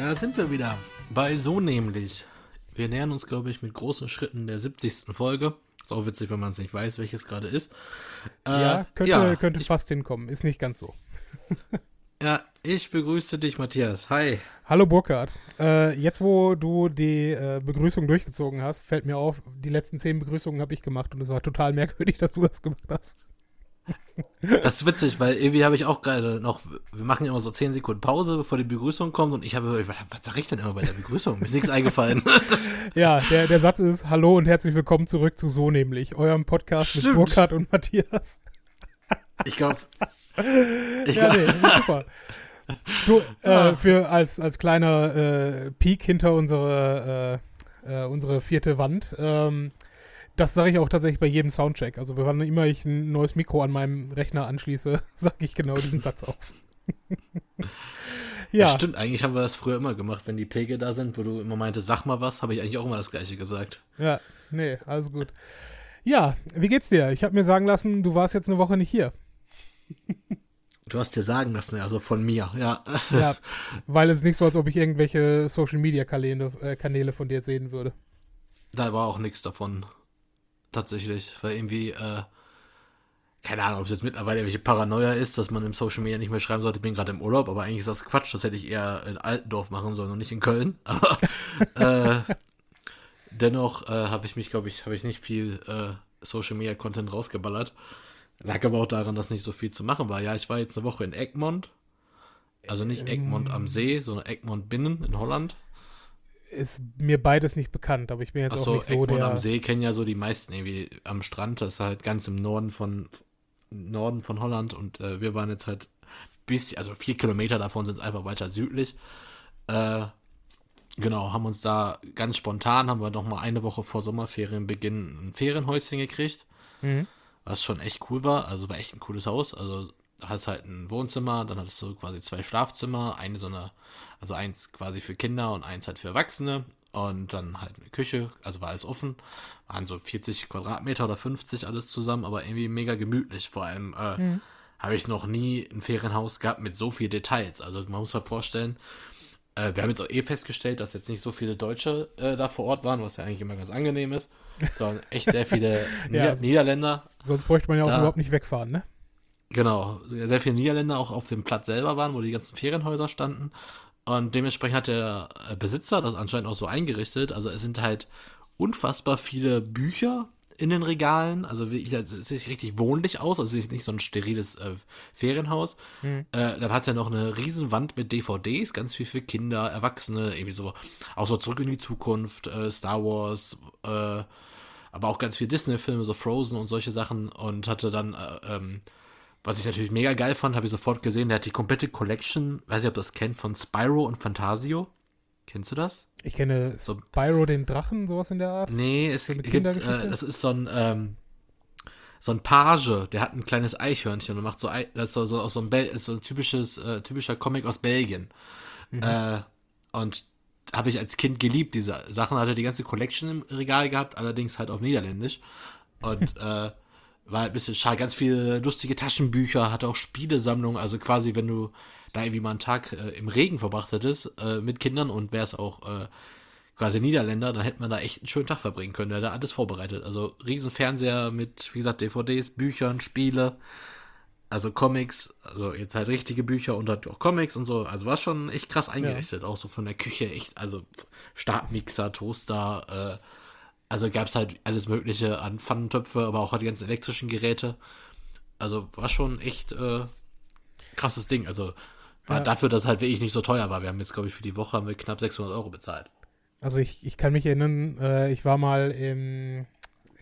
Da sind wir wieder. Bei So nämlich. Wir nähern uns, glaube ich, mit großen Schritten der 70. Folge. Ist auch witzig, wenn man es nicht weiß, welches gerade ist. Äh, ja, könnte, ja, könnte ich, fast hinkommen. Ist nicht ganz so. ja, ich begrüße dich, Matthias. Hi. Hallo, Burkhard. Äh, jetzt, wo du die äh, Begrüßung durchgezogen hast, fällt mir auf, die letzten zehn Begrüßungen habe ich gemacht und es war total merkwürdig, dass du das gemacht hast. Das ist witzig, weil irgendwie habe ich auch gerade noch, wir machen immer so 10 Sekunden Pause, bevor die Begrüßung kommt und ich habe, was, was sag ich denn immer bei der Begrüßung? Mir ist nichts eingefallen. Ja, der, der Satz ist, hallo und herzlich willkommen zurück zu So nämlich, eurem Podcast Stimmt. mit Burkhard und Matthias. Ich glaube. Ich ja, glaub, nee, super. Du, äh, für als, als kleiner äh, Peak hinter unsere, äh, äh unsere vierte Wand, ähm, das sage ich auch tatsächlich bei jedem Soundcheck. Also wann immer ich ein neues Mikro an meinem Rechner anschließe, sage ich genau diesen Satz auf. ja. ja. stimmt. Eigentlich haben wir das früher immer gemacht, wenn die Pegel da sind, wo du immer meintest, sag mal was, habe ich eigentlich auch immer das Gleiche gesagt. Ja, nee, alles gut. Ja, wie geht's dir? Ich habe mir sagen lassen, du warst jetzt eine Woche nicht hier. Du hast dir sagen lassen, also von mir, ja. Ja, weil es nicht so, als ob ich irgendwelche Social Media Kanäle, äh, Kanäle von dir sehen würde. Da war auch nichts davon tatsächlich, weil irgendwie, äh, keine Ahnung, ob es jetzt mittlerweile welche Paranoia ist, dass man im Social Media nicht mehr schreiben sollte, ich bin gerade im Urlaub, aber eigentlich ist das Quatsch, das hätte ich eher in Altendorf machen sollen und nicht in Köln. Aber äh, dennoch äh, habe ich mich, glaube ich, habe ich nicht viel äh, Social Media Content rausgeballert. Lag aber auch daran, dass nicht so viel zu machen war. Ja, ich war jetzt eine Woche in Egmont. Also nicht Egmont am See, sondern Egmont binnen in Holland ist mir beides nicht bekannt, aber ich bin jetzt Ach auch nicht so Egmont der... am See kennen ja so die meisten irgendwie am Strand, das ist halt ganz im Norden von Norden von Holland und äh, wir waren jetzt halt bis, also vier Kilometer davon sind es einfach weiter südlich. Äh, genau, haben uns da ganz spontan, haben wir noch mal eine Woche vor Sommerferienbeginn ein Ferienhäuschen gekriegt, mhm. was schon echt cool war, also war echt ein cooles Haus, also hast halt ein Wohnzimmer, dann hattest du quasi zwei Schlafzimmer, eine so eine, also eins quasi für Kinder und eins halt für Erwachsene und dann halt eine Küche, also war alles offen, waren so 40 Quadratmeter oder 50 alles zusammen, aber irgendwie mega gemütlich. Vor allem äh, mhm. habe ich noch nie ein Ferienhaus gehabt mit so viel Details. Also man muss sich vorstellen, äh, wir haben jetzt auch eh festgestellt, dass jetzt nicht so viele Deutsche äh, da vor Ort waren, was ja eigentlich immer ganz angenehm ist, sondern echt sehr viele Nieder ja, Niederländer. Sonst bräuchte man ja auch da, überhaupt nicht wegfahren, ne? Genau, sehr viele Niederländer auch auf dem Platz selber waren, wo die ganzen Ferienhäuser standen. Und dementsprechend hat der äh, Besitzer das anscheinend auch so eingerichtet. Also es sind halt unfassbar viele Bücher in den Regalen. Also es sieht richtig wohnlich aus. Also es ist nicht so ein steriles äh, Ferienhaus. Mhm. Äh, dann hat er noch eine riesen Wand mit DVDs, ganz viel für Kinder, Erwachsene, irgendwie so, auch so zurück in die Zukunft, äh, Star Wars, äh, aber auch ganz viel Disney-Filme, so Frozen und solche Sachen. Und hatte dann äh, ähm, was ich natürlich mega geil fand, habe ich sofort gesehen, der hat die komplette Collection, weiß ich, ob das kennt, von Spyro und Fantasio. Kennst du das? Ich kenne so, Spyro den Drachen, sowas in der Art. Nee, es so gibt, äh, das ist so ein, ähm, so ein Page, der hat ein kleines Eichhörnchen und macht so, das ist so, so, so ein, Bel so ein typisches, äh, typischer Comic aus Belgien. Mhm. Äh, und habe ich als Kind geliebt, diese Sachen. Hatte die ganze Collection im Regal gehabt, allerdings halt auf Niederländisch. Und äh, war ein bisschen schade. Ganz viele lustige Taschenbücher, hatte auch Spielesammlungen. Also quasi, wenn du da irgendwie mal einen Tag äh, im Regen verbracht hättest äh, mit Kindern und wärst auch äh, quasi Niederländer, dann hätte man da echt einen schönen Tag verbringen können. Der hat da alles vorbereitet. Also riesen Fernseher mit, wie gesagt, DVDs, Büchern, Spiele, also Comics, also jetzt halt richtige Bücher und halt auch Comics und so. Also war schon echt krass eingerichtet. Ja. Auch so von der Küche echt, also Stabmixer, Toaster, äh, also gab es halt alles Mögliche an Pfannentöpfe, aber auch halt die ganzen elektrischen Geräte. Also war schon echt äh, krasses Ding. Also war ja. dafür, dass es halt wirklich nicht so teuer war. Wir haben jetzt, glaube ich, für die Woche haben wir knapp 600 Euro bezahlt. Also ich, ich kann mich erinnern, äh, ich war mal im,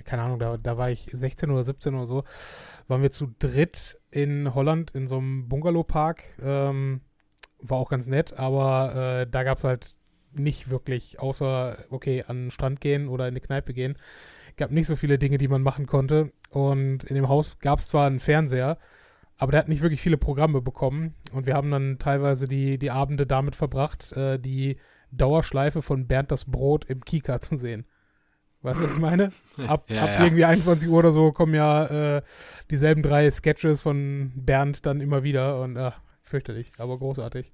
keine Ahnung, da, da war ich 16 oder 17 oder so, waren wir zu dritt in Holland in so einem Bungalowpark. Ähm, war auch ganz nett, aber äh, da gab es halt nicht wirklich, außer, okay, an den Strand gehen oder in die Kneipe gehen. Gab nicht so viele Dinge, die man machen konnte. Und in dem Haus gab es zwar einen Fernseher, aber der hat nicht wirklich viele Programme bekommen. Und wir haben dann teilweise die, die Abende damit verbracht, äh, die Dauerschleife von Bernd das Brot im Kika zu sehen. Weißt du, was ich meine? Ab, ja, ab ja. irgendwie 21 Uhr oder so kommen ja äh, dieselben drei Sketches von Bernd dann immer wieder und ach, fürchterlich, aber großartig.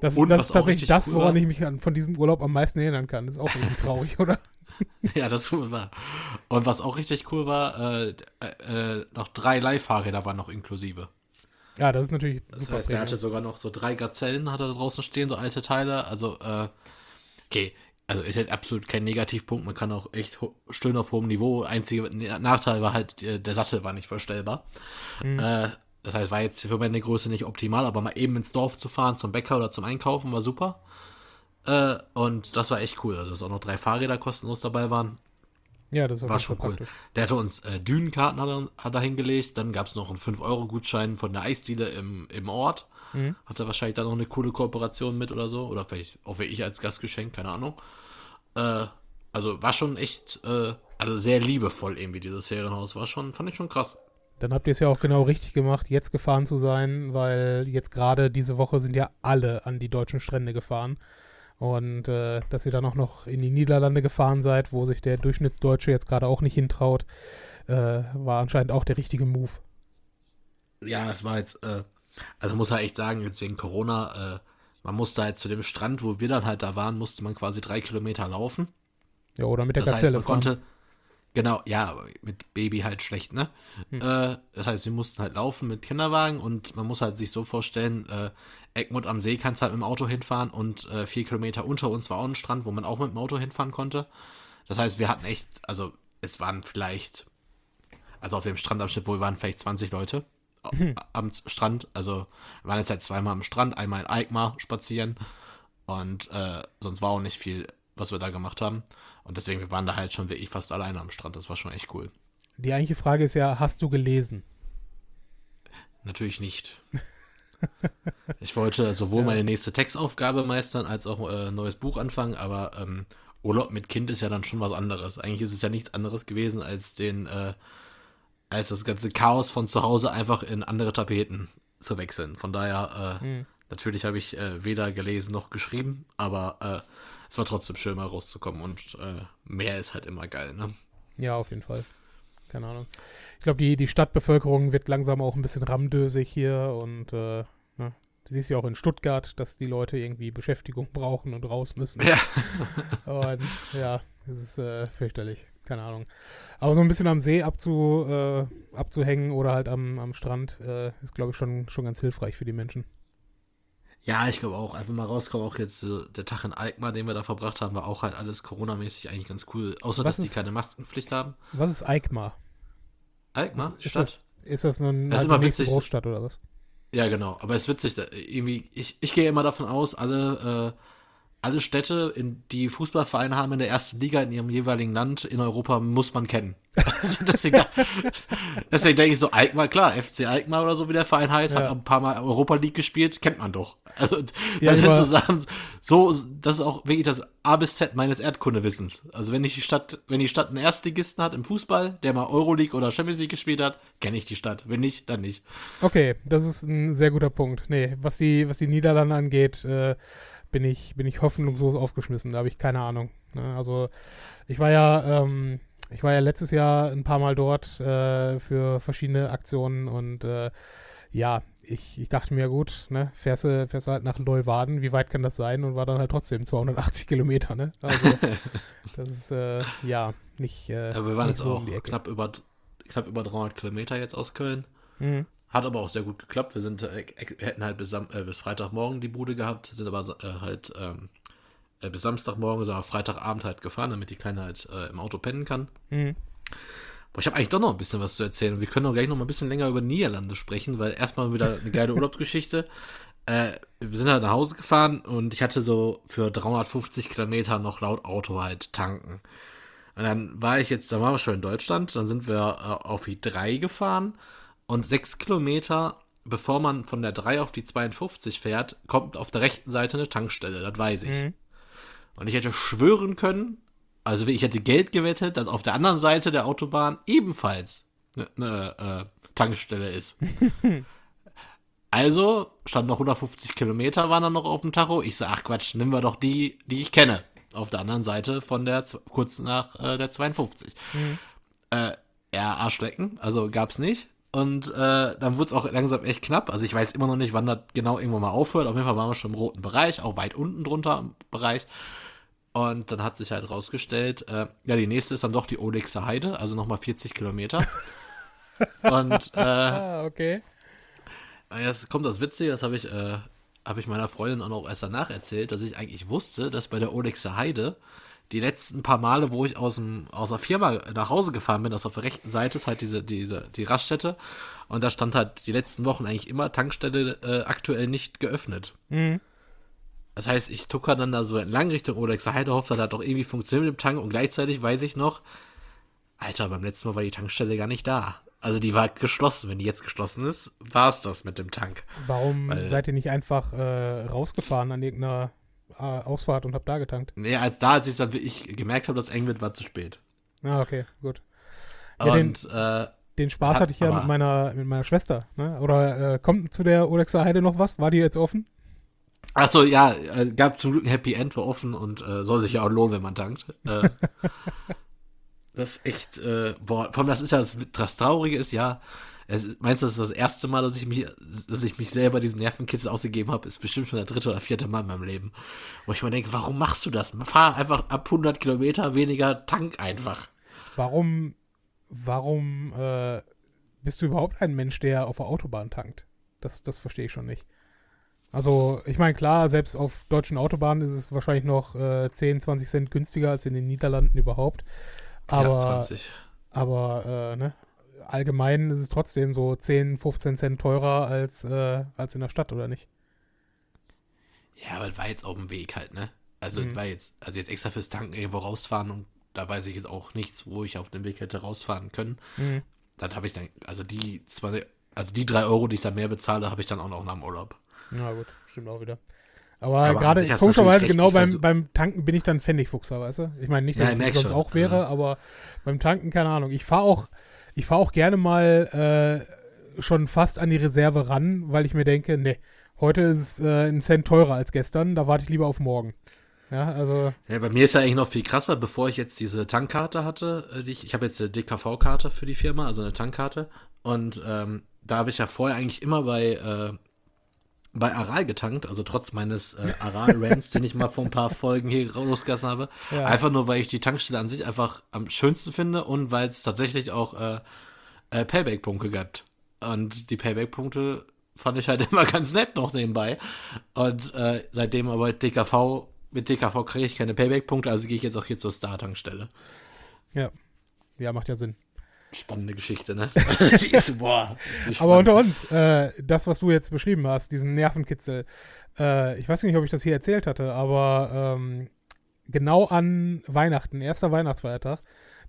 Das, das ist tatsächlich das, woran ich mich an, von diesem Urlaub am meisten erinnern kann. Das ist auch irgendwie traurig, oder? ja, das war. Und was auch richtig cool war, äh, äh, noch drei Leihfahrräder waren noch inklusive. Ja, das ist natürlich. Das heißt, der hatte sogar noch so drei Gazellen, hat er da draußen stehen, so alte Teile. Also, äh, okay, also ist jetzt absolut kein Negativpunkt. Man kann auch echt schön auf hohem Niveau. Einziger Nachteil war halt, äh, der Sattel war nicht verstellbar. Mhm. Äh, das heißt, war jetzt für meine Größe nicht optimal, aber mal eben ins Dorf zu fahren, zum Bäcker oder zum Einkaufen, war super. Äh, und das war echt cool. Also, dass auch noch drei Fahrräder kostenlos dabei waren. Ja, das war schon cool. Praktisch. Der hatte uns äh, Dünenkarten hat er, hat er hingelegt. Dann gab es noch einen 5-Euro-Gutschein von der Eisdiele im, im Ort. Mhm. Hat er wahrscheinlich da noch eine coole Kooperation mit oder so. Oder vielleicht auch ich als Gastgeschenk, keine Ahnung. Äh, also war schon echt, äh, also sehr liebevoll irgendwie dieses Ferienhaus. War schon, fand ich schon krass. Dann habt ihr es ja auch genau richtig gemacht, jetzt gefahren zu sein, weil jetzt gerade diese Woche sind ja alle an die deutschen Strände gefahren. Und äh, dass ihr dann auch noch in die Niederlande gefahren seid, wo sich der Durchschnittsdeutsche jetzt gerade auch nicht hintraut, äh, war anscheinend auch der richtige Move. Ja, es war jetzt, äh, also muss halt echt sagen, jetzt wegen Corona, äh, man musste halt zu dem Strand, wo wir dann halt da waren, musste man quasi drei Kilometer laufen. Ja, oder mit der das Gazelle heißt, man fahren. konnte, Genau, ja, mit Baby halt schlecht, ne? Hm. Äh, das heißt, wir mussten halt laufen mit Kinderwagen und man muss halt sich so vorstellen, äh, Egmont am See kannst halt mit dem Auto hinfahren und äh, vier Kilometer unter uns war auch ein Strand, wo man auch mit dem Auto hinfahren konnte. Das heißt, wir hatten echt, also es waren vielleicht, also auf dem Strandabschnitt wohl waren vielleicht 20 Leute hm. am Strand. Also wir waren jetzt halt zweimal am Strand, einmal in Alkmaar spazieren und äh, sonst war auch nicht viel, was wir da gemacht haben. Und deswegen, wir waren da halt schon wirklich fast alleine am Strand. Das war schon echt cool. Die eigentliche Frage ist ja, hast du gelesen? Natürlich nicht. ich wollte sowohl ja. meine nächste Textaufgabe meistern, als auch äh, ein neues Buch anfangen, aber ähm, Urlaub mit Kind ist ja dann schon was anderes. Eigentlich ist es ja nichts anderes gewesen, als den, äh, als das ganze Chaos von zu Hause einfach in andere Tapeten zu wechseln. Von daher, äh, hm. natürlich habe ich äh, weder gelesen noch geschrieben, aber äh, es war trotzdem schön, mal rauszukommen und äh, mehr ist halt immer geil, ne? Ja, auf jeden Fall. Keine Ahnung. Ich glaube, die, die Stadtbevölkerung wird langsam auch ein bisschen ramdösig hier und äh, ne? Du siehst ja auch in Stuttgart, dass die Leute irgendwie Beschäftigung brauchen und raus müssen. Ja. und ja, das ist äh, fürchterlich. Keine Ahnung. Aber so ein bisschen am See abzu, äh, abzuhängen oder halt am, am Strand äh, ist, glaube ich, schon, schon ganz hilfreich für die Menschen. Ja, ich glaube auch, einfach mal rauskommen, auch jetzt äh, der Tag in Alkmaar, den wir da verbracht haben, war auch halt alles Corona-mäßig eigentlich ganz cool. Außer, was dass ist, die keine Maskenpflicht haben. Was ist Alkmaar? Alkmaar? Ist, ist das, ist das eine, das ist halt witzig, Großstadt oder was? Ja, genau. Aber es ist witzig, irgendwie, ich, ich gehe immer davon aus, alle, äh, alle Städte, in, die Fußballvereine haben in der ersten Liga in ihrem jeweiligen Land in Europa, muss man kennen. deswegen, deswegen denke ich so, Alkmaar, klar, FC Alkmaar oder so wie der Verein heißt, ja. hat ein paar Mal Europa League gespielt, kennt man doch. Also, ja, das sind so Sachen, so, das ist auch wirklich das A bis Z meines Erdkundewissens. Also, wenn ich die Stadt, wenn die Stadt einen Erstligisten hat im Fußball, der mal Euroleague oder Champions League gespielt hat, kenne ich die Stadt. Wenn nicht, dann nicht. Okay, das ist ein sehr guter Punkt. Nee, was die, was die Niederlande angeht, äh, bin ich, bin ich hoffnungslos aufgeschmissen. Da habe ich keine Ahnung. Ne? Also ich war ja, ähm, ich war ja letztes Jahr ein paar Mal dort äh, für verschiedene Aktionen und äh, ja, ich, ich dachte mir, gut, ne, fährst du, fährst du halt nach Leuwarden, wie weit kann das sein? Und war dann halt trotzdem 280 Kilometer, ne? Also, das ist, äh, ja, nicht. Äh, ja, wir waren jetzt so auch knapp über, knapp über 300 Kilometer jetzt aus Köln. Mhm. Hat aber auch sehr gut geklappt. Wir sind, äh, hätten halt bis, äh, bis Freitagmorgen die Bude gehabt, sind aber äh, halt ähm, äh, bis Samstagmorgen, sondern Freitagabend halt gefahren, damit die Kleine halt äh, im Auto pennen kann. Mhm. Boah, ich habe eigentlich doch noch ein bisschen was zu erzählen. Wir können auch gleich noch mal ein bisschen länger über Niederlande sprechen, weil erstmal wieder eine geile Urlaubsgeschichte. Äh, wir sind halt nach Hause gefahren und ich hatte so für 350 Kilometer noch laut Auto halt tanken. Und dann war ich jetzt, da waren wir schon in Deutschland, dann sind wir auf die 3 gefahren und sechs Kilometer, bevor man von der 3 auf die 52 fährt, kommt auf der rechten Seite eine Tankstelle, das weiß ich. Mhm. Und ich hätte schwören können, also ich hätte Geld gewettet, dass auf der anderen Seite der Autobahn ebenfalls eine, eine äh, Tankstelle ist. also stand noch 150 Kilometer, waren dann noch auf dem Tacho. Ich so, ach Quatsch, nehmen wir doch die, die ich kenne. Auf der anderen Seite von der, kurz nach äh, der 52. Mhm. Äh, ja, Arschlecken, also gab's nicht. Und äh, dann wurde es auch langsam echt knapp. Also ich weiß immer noch nicht, wann das genau irgendwann mal aufhört. Auf jeden Fall waren wir schon im roten Bereich, auch weit unten drunter im Bereich. Und dann hat sich halt rausgestellt, äh, ja, die nächste ist dann doch die Olixer Heide, also nochmal 40 Kilometer. Und äh, Ah, okay. jetzt kommt das Witzige, das habe ich, äh, hab ich meiner Freundin auch noch erst danach erzählt, dass ich eigentlich wusste, dass bei der Olixer Heide die letzten paar Male, wo ich aus, dem, aus der Firma nach Hause gefahren bin, also auf der rechten Seite ist halt diese, diese, die Raststätte. Und da stand halt die letzten Wochen eigentlich immer Tankstelle äh, aktuell nicht geöffnet. Mhm. Das heißt, ich tucker dann da so entlang Richtung Olexer Heide, hoffe, das hat doch irgendwie funktioniert mit dem Tank und gleichzeitig weiß ich noch, Alter, beim letzten Mal war die Tankstelle gar nicht da. Also die war geschlossen. Wenn die jetzt geschlossen ist, war es das mit dem Tank. Warum Weil- seid ihr nicht einfach äh, rausgefahren an irgendeiner Ausfahrt und habt da getankt? Nee, als da, als ich dann wirklich gemerkt habe, dass eng wird, war zu spät. Ah, okay, gut. Ja, den- und äh, Den Spaß Hat- hatte ich ja mit meiner, mit meiner Schwester. Ne? Oder äh, kommt zu der Olexer Heide noch was? War die jetzt offen? Achso, ja, äh, gab zum Glück ein Happy End, war offen und äh, soll sich ja auch lohnen, wenn man tankt. Äh, das ist echt, äh, boah, vor allem das ist ja das, das Traurige ist ja, es, meinst du, das ist das erste Mal, dass ich mich, dass ich mich selber diesen Nervenkitzel ausgegeben habe, ist bestimmt schon der dritte oder vierte Mal in meinem Leben. Wo ich mir denke, warum machst du das? Fahr einfach ab 100 Kilometer weniger Tank einfach. Warum, warum äh, bist du überhaupt ein Mensch, der auf der Autobahn tankt? Das, das verstehe ich schon nicht. Also, ich meine, klar, selbst auf deutschen Autobahnen ist es wahrscheinlich noch äh, 10, 20 Cent günstiger als in den Niederlanden überhaupt. Aber, ja, 20. aber äh, ne, allgemein ist es trotzdem so 10, 15 Cent teurer als, äh, als in der Stadt, oder nicht? Ja, aber das war jetzt auf dem Weg halt, ne? Also, Mhm. war jetzt, also jetzt extra fürs Tanken irgendwo rausfahren und da weiß ich jetzt auch nichts, wo ich auf dem Weg hätte rausfahren können. Mhm. Dann habe ich dann, also die zwei, also die drei Euro, die ich da mehr bezahle, habe ich dann auch noch nach dem Urlaub. Ja, gut, stimmt auch wieder. Aber, Aber gerade, komischerweise, genau beim, beim Tanken bin ich dann Pfennigfuchser, weißt du? Ich meine nicht, dass Ja, es ich sonst schon. auch wäre, Ja. aber beim Tanken, keine Ahnung. Ich fahre auch, ich fahre auch gerne mal äh, schon fast an die Reserve ran, weil ich mir denke, nee, heute ist es äh, ein Cent teurer als gestern, da warte ich lieber auf morgen. Ja, also, Ja, bei mir ist ja eigentlich noch viel krasser, bevor ich jetzt diese Tankkarte hatte, äh, die ich, ich habe jetzt eine DKV-Karte für die Firma, also eine Tankkarte. Und ähm, da habe ich ja vorher eigentlich immer bei, äh, bei Aral getankt, also trotz meines äh, Aral-Rants, den ich mal vor ein paar Folgen hier losgelassen habe. Ja. Einfach nur, weil ich die Tankstelle an sich einfach am schönsten finde und weil es tatsächlich auch äh, äh, Payback-Punkte gibt. Und die Payback-Punkte fand ich halt immer ganz nett noch nebenbei. Und äh, seitdem aber DKV, mit DKV kriege ich keine Payback-Punkte, also gehe ich jetzt auch hier zur Star-Tankstelle. ja. Ja, macht ja Sinn. Spannende Geschichte, ne? die ist, boah, ist Aber unter uns, äh, das, was du jetzt beschrieben hast, diesen Nervenkitzel, äh, ich weiß nicht, ob ich das hier erzählt hatte, aber ähm, genau an Weihnachten, erster Weihnachtsfeiertag,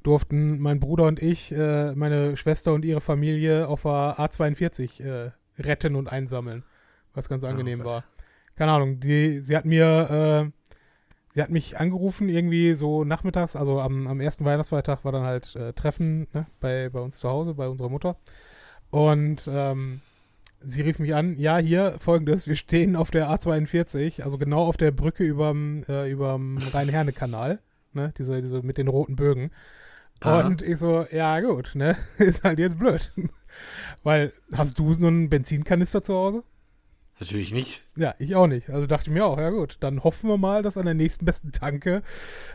durften mein Bruder und ich, äh, meine Schwester und ihre Familie auf der A42 äh, retten und einsammeln, was ganz angenehm Oh war. Keine Ahnung, die, sie hat mir, sie hat mich angerufen, irgendwie so nachmittags, also am, am ersten Weihnachtsfeiertag war dann halt äh, Treffen ne, bei, bei uns zu Hause, bei unserer Mutter. Und ähm, sie rief mich an, ja, hier folgendes, wir stehen auf der A42, also genau auf der Brücke überm, äh, überm Rhein-Herne-Kanal, ne, diese, diese mit den roten Bögen. Aha. Und ich so, ja gut, ne, ist halt jetzt blöd. Weil, hast du so einen Benzinkanister zu Hause? Natürlich nicht. Ja, ich auch nicht. Also dachte ich mir auch, ja gut, dann hoffen wir mal, dass an der nächsten besten Tanke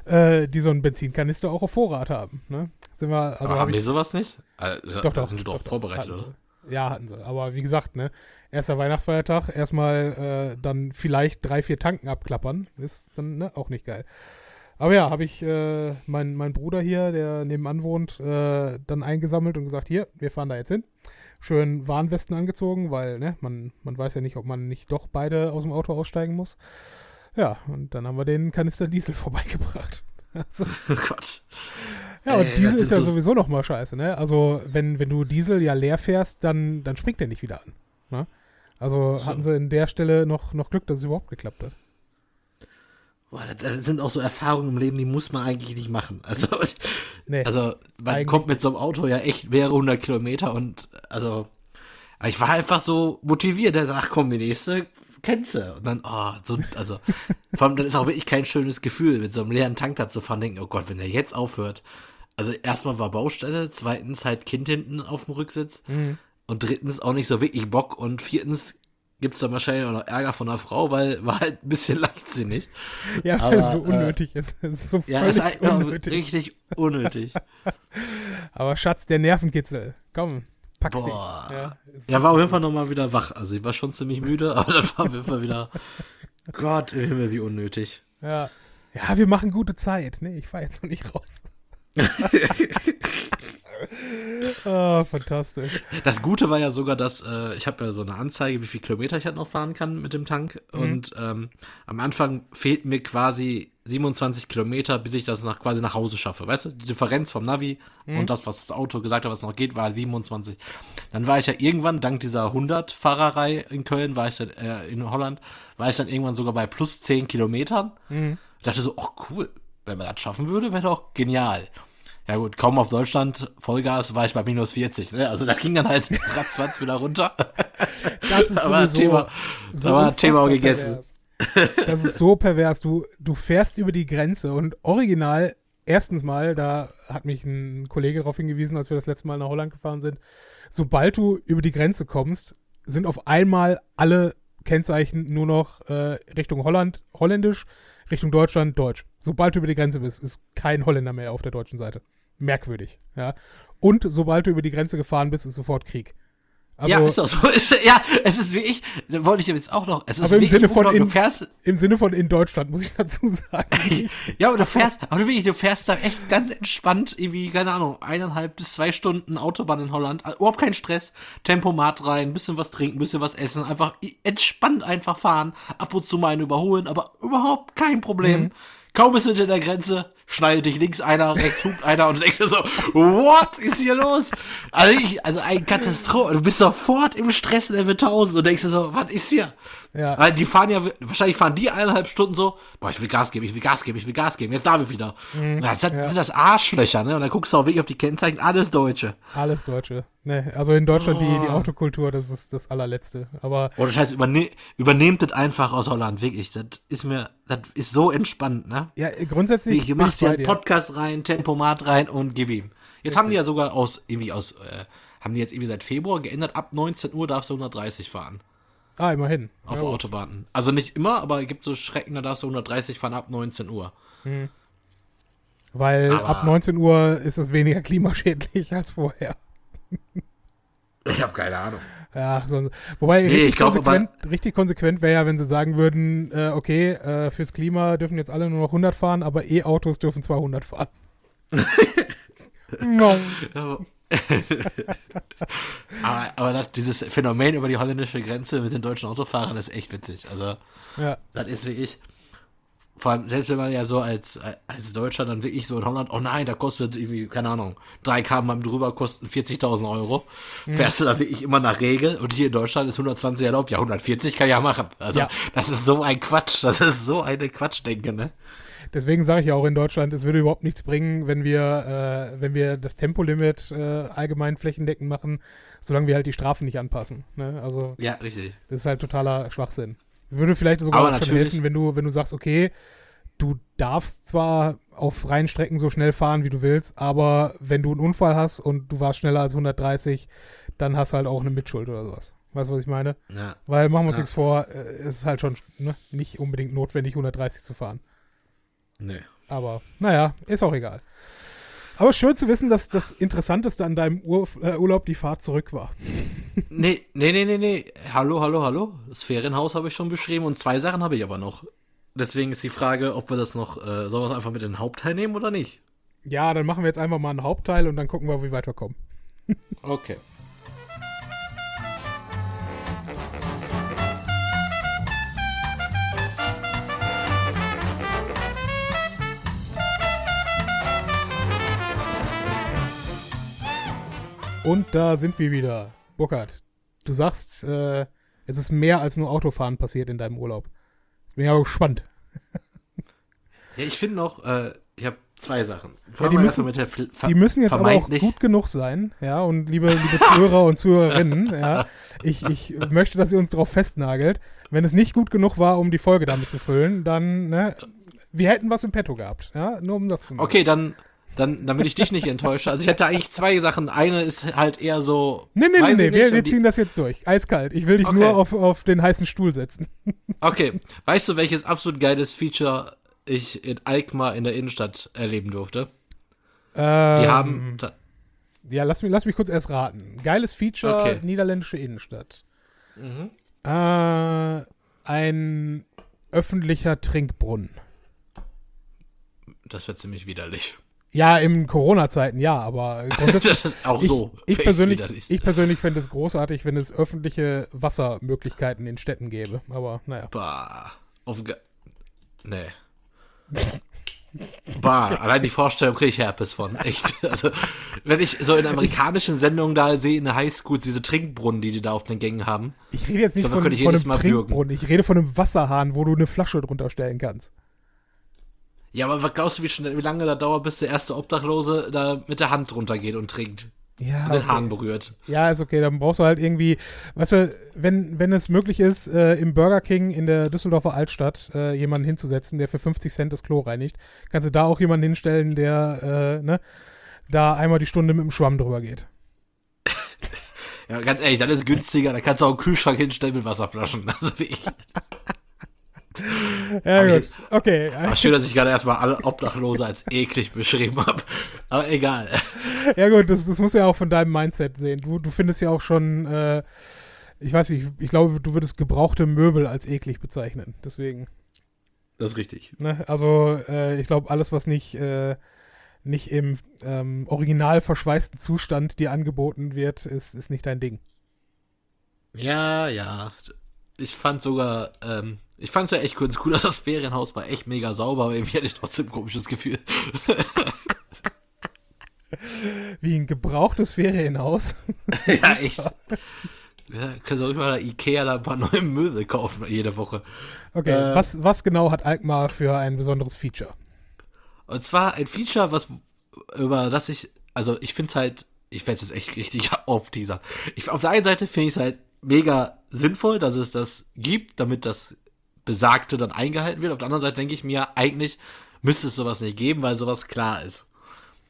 äh, die so einen Benzinkanister auch auf Vorrat haben. Ne? Sind wir, also aber habe haben die ich sowas nicht? Äh, doch, da doch, sind doch, doch, vorbereitet, oder? sie. Ja, hatten sie. Aber wie gesagt, ne, erster Weihnachtsfeiertag, erstmal äh, dann vielleicht drei, vier Tanken abklappern, ist dann ne, auch nicht geil. Aber ja, habe ich äh, mein, mein Bruder hier, der nebenan wohnt, äh, dann eingesammelt und gesagt, hier, wir fahren da jetzt hin. Schön Warnwesten angezogen, weil ne, man, man weiß ja nicht, ob man nicht doch beide aus dem Auto aussteigen muss. Ja, und dann haben wir den Kanister Diesel vorbeigebracht. Also, Oh Gott. ja, und Ey, Diesel ist ja so- sowieso nochmal scheiße, ne? Also, wenn, wenn du Diesel ja leer fährst, dann, dann springt der nicht wieder an. Ne? Also So. hatten sie in der Stelle noch, noch Glück, dass es überhaupt geklappt hat. Boah, das, sind auch so Erfahrungen im Leben, die muss man eigentlich nicht machen. Also, Nee. also man eigentlich kommt mit so einem Auto ja echt mehrere hundert Kilometer und also, ich war einfach so motiviert. Der sagt, ach komm, die nächste kennst du. Und dann, oh, so, also, vor allem, dann ist auch wirklich kein schönes Gefühl, mit so einem leeren Tank da zu fahren, denken, oh Gott, wenn der jetzt aufhört. Also, erstmal war Baustelle, zweitens halt Kind hinten auf dem Rücksitz. Mhm. Und drittens auch nicht so wirklich Bock. Und viertens gibt es dann wahrscheinlich auch noch Ärger von der Frau, weil war halt ein bisschen leichtsinnig. Ja, weil es so unnötig äh, ist. Es ist so ja, ist halt unnötig. richtig unnötig. Aber Schatz, der Nervenkitzel. Komm, pack Boah. Ja, ja, war auf jeden Fall nochmal wieder wach. Also ich war schon ziemlich müde, aber dann war auf jeden Fall wieder, Gott, wie unnötig. Ja. Ja, wir machen gute Zeit. Nee, ich fahr jetzt noch nicht raus. Oh, fantastisch. Das Gute war ja sogar, dass äh, ich habe ja so eine Anzeige, wie viel Kilometer ich halt noch fahren kann mit dem Tank. Mhm. Und ähm, am Anfang fehlten mir quasi 27 Kilometer, bis ich das nach, quasi nach Hause schaffe. Weißt du, die Differenz vom Navi mhm. und das, was das Auto gesagt hat, was noch geht, war 27. Dann war ich ja irgendwann, dank dieser 100-Fahrerei in Köln, war ich dann, äh, in Holland, war ich dann irgendwann sogar bei plus 10 Kilometern. Mhm. Ich dachte so, oh cool, wenn man das schaffen würde, wäre doch genial. Ja gut, kaum auf Deutschland, Vollgas war ich bei minus 40. Ne? Also da ging dann halt ratzfatz wieder runter. Das ist aber sowieso Thema, so aber Thema gegessen. Pervers. Das ist so pervers. Du, du fährst über die Grenze und original, erstens mal, da hat mich ein Kollege darauf hingewiesen, als wir das letzte Mal nach Holland gefahren sind, sobald du über die Grenze kommst, sind auf einmal alle Kennzeichen nur noch äh, Richtung Holland holländisch, Richtung Deutschland deutsch. Sobald du über die Grenze bist, ist kein Holländer mehr auf der deutschen Seite merkwürdig. Ja? Und sobald du über die Grenze gefahren bist, ist sofort Krieg. Also, ja, ist doch so. Ist, ja, es ist wie ich, wollte ich jetzt auch noch. Es ist aber im Sinne, von in, im Sinne von in Deutschland, muss ich dazu sagen. ja, aber du fährst, aber du, wirklich, du fährst da echt ganz entspannt, irgendwie, keine Ahnung, eineinhalb bis zwei Stunden Autobahn in Holland. Also, überhaupt kein Stress. Tempomat rein, bisschen was trinken, bisschen was essen, einfach entspannt einfach fahren, ab und zu mal einen überholen, aber überhaupt kein Problem. Mhm. Kaum bist du hinter der Grenze, schneidet dich links einer, rechts hupt einer und du denkst dir so, what ist hier los? Also, ich, also ein Katastrophe. Du bist sofort im Stresslevel 1000 und denkst dir so, was ist hier? Ja. Weil die fahren ja, wahrscheinlich fahren die eineinhalb Stunden so, boah, ich will Gas geben, ich will Gas geben, ich will Gas geben, jetzt darf ich wieder. Mhm, das sind, ja. sind, das Arschlöcher, ne? Und dann guckst du auch wirklich auf die Kennzeichen, alles Deutsche. Alles Deutsche. Ne, also in Deutschland oh. die, die oh. Autokultur, das ist das allerletzte. Aber. Oder das heißt, überne übernehmt das einfach aus Holland, wirklich. Das ist mir, das ist so entspannt, ne? Ja, grundsätzlich. Du machst hier einen Podcast rein, Tempomat rein und gib ihm. Jetzt Richtig. haben die ja sogar aus, irgendwie aus, äh, haben die jetzt irgendwie seit Februar geändert, ab 19 Uhr darfst du 130 fahren. Ah, immerhin. Auf ja, Autobahnen. Also nicht immer, aber es gibt so Schrecken, da darfst du 130 fahren ab 19 Uhr. Hm. Weil aber ab 19 Uhr ist es weniger klimaschädlich als vorher. ich habe keine Ahnung. Ja, so, wobei nee, richtig, glaub, konsequent, richtig konsequent wäre ja, wenn sie sagen würden, äh, okay, äh, fürs Klima dürfen jetzt alle nur noch 100 fahren, aber E-Autos dürfen 200 fahren. no. aber aber das, dieses Phänomen über die holländische Grenze mit den deutschen Autofahrern ist echt witzig. Also, ja. das ist wie ich. Vor allem, selbst wenn man ja so als, als Deutscher dann wirklich so in Holland, oh nein, da kostet irgendwie, keine Ahnung, 3 km drüber kosten 40.000 Euro. Mhm. Fährst du da wirklich immer nach Regel und hier in Deutschland ist 120 erlaubt, ja, 140 kann ja machen. Also, ja. das ist so ein Quatsch, das ist so eine Quatschdenke, ne? Deswegen sage ich ja auch in Deutschland, es würde überhaupt nichts bringen, wenn wir, äh, wenn wir das Tempolimit äh, allgemein flächendeckend machen, solange wir halt die Strafen nicht anpassen. Ne? Also ja, richtig. Das ist halt totaler Schwachsinn. Würde vielleicht sogar auch schon helfen, wenn du, wenn du sagst, okay, du darfst zwar auf freien Strecken so schnell fahren, wie du willst, aber wenn du einen Unfall hast und du warst schneller als 130, dann hast du halt auch eine Mitschuld oder sowas. Weißt du, was ich meine? Ja. Weil machen wir uns ja. nichts vor, äh, es ist halt schon ne, nicht unbedingt notwendig, 130 zu fahren. Nee. Aber naja, ist auch egal. Aber schön zu wissen, dass das Interessanteste an deinem Ur äh, Urlaub die Fahrt zurück war. nee, nee, nee, nee, nee. Hallo, hallo, hallo. Das Ferienhaus habe ich schon beschrieben und zwei Sachen habe ich aber noch. Deswegen ist die Frage, ob wir das noch, äh, sollen wir es einfach mit in den Hauptteil nehmen oder nicht? Ja, dann machen wir jetzt einfach mal einen Hauptteil und dann gucken wir, wie weit wir kommen. okay. Und da sind wir wieder. Burkhard, du sagst, äh, es ist mehr als nur Autofahren passiert in deinem Urlaub. Ich bin ja gespannt. ja, ich finde noch, äh, ich habe zwei Sachen. Ja, die, müssen, die müssen jetzt aber auch gut genug sein, ja, und liebe, liebe Zuhörer und Zuhörerinnen, ja, ich, ich möchte, dass ihr uns darauf festnagelt. Wenn es nicht gut genug war, um die Folge damit zu füllen, dann, ne, wir hätten was im Petto gehabt, ja, nur um das zu machen. Okay, dann, dann, damit ich dich nicht enttäusche. Also ich hätte eigentlich zwei Sachen. Eine ist halt eher so. Nee, nee, nee, nee, wir, wir ziehen das jetzt durch. Eiskalt. Ich will dich okay. nur auf, auf den heißen Stuhl setzen. Okay. Weißt du, welches absolut geiles Feature ich in Alkmaar in der Innenstadt erleben durfte? Ähm, Die haben. Ja, lass mich, lass mich kurz erst raten. Geiles Feature, okay. niederländische Innenstadt. Mhm. Äh, ein öffentlicher Trinkbrunnen. Das wäre ziemlich widerlich. Ja, in Corona-Zeiten ja, aber grundsätzlich auch so. Ich, ich persönlich, ich persönlich fände es großartig, wenn es öffentliche Wassermöglichkeiten in Städten gäbe. Aber naja. Bah, auf Ge nee. bah, allein die Vorstellung kriege ich Herpes von. Echt. Also, wenn ich so in amerikanischen Sendungen da sehe, in der Highschool, diese Trinkbrunnen, die die da auf den Gängen haben. Ich rede jetzt nicht von, von einem Trinkbrunnen, ich rede von einem Wasserhahn, wo du eine Flasche drunter stellen kannst. Ja, aber was glaubst du, wie, schnell, wie lange da dauert, bis der erste Obdachlose da mit der Hand drunter geht und trinkt? Ja. Und den okay. Hahn berührt. Ja, ist okay. Dann brauchst du halt irgendwie, weißt du, wenn, wenn es möglich ist, äh, im Burger King in der Düsseldorfer Altstadt äh, jemanden hinzusetzen, der für 50 Cent das Klo reinigt, kannst du da auch jemanden hinstellen, der, äh, ne, da einmal die Stunde mit dem Schwamm drüber geht. ja, ganz ehrlich, dann ist es günstiger. Da kannst du auch einen Kühlschrank hinstellen mit Wasserflaschen. Also wie ich. Ja, aber gut. Ich, okay. War schön, dass ich gerade erstmal alle Obdachlose als eklig beschrieben habe. Aber egal. Ja, gut, das, das musst du ja auch von deinem Mindset sehen. Du, du findest ja auch schon, äh, ich weiß nicht, ich glaube, du würdest gebrauchte Möbel als eklig bezeichnen. Deswegen. Das ist richtig. Ne? Also, äh, ich glaube, alles, was nicht, äh, nicht im ähm, original verschweißten Zustand dir angeboten wird, ist, ist nicht dein Ding. Ja, ja. Ich fand sogar, ähm, ich fand es ja echt kurz cool, dass das Ferienhaus war echt mega sauber, aber irgendwie hatte ich trotzdem ein komisches Gefühl. Wie ein gebrauchtes Ferienhaus. ja, echt. Ja, können Sie auch immer Ikea da ein paar neue Möbel kaufen jede Woche. Okay, äh, was, was genau hat Alkmaar für ein besonderes Feature? Und zwar ein Feature, was über das ich, also ich finde es halt, ich werde es jetzt echt richtig auf dieser. Ich, auf der einen Seite finde ich es halt mega sinnvoll, dass es das gibt, damit das Besagte dann eingehalten wird. Auf der anderen Seite denke ich mir, eigentlich müsste es sowas nicht geben, weil sowas klar ist.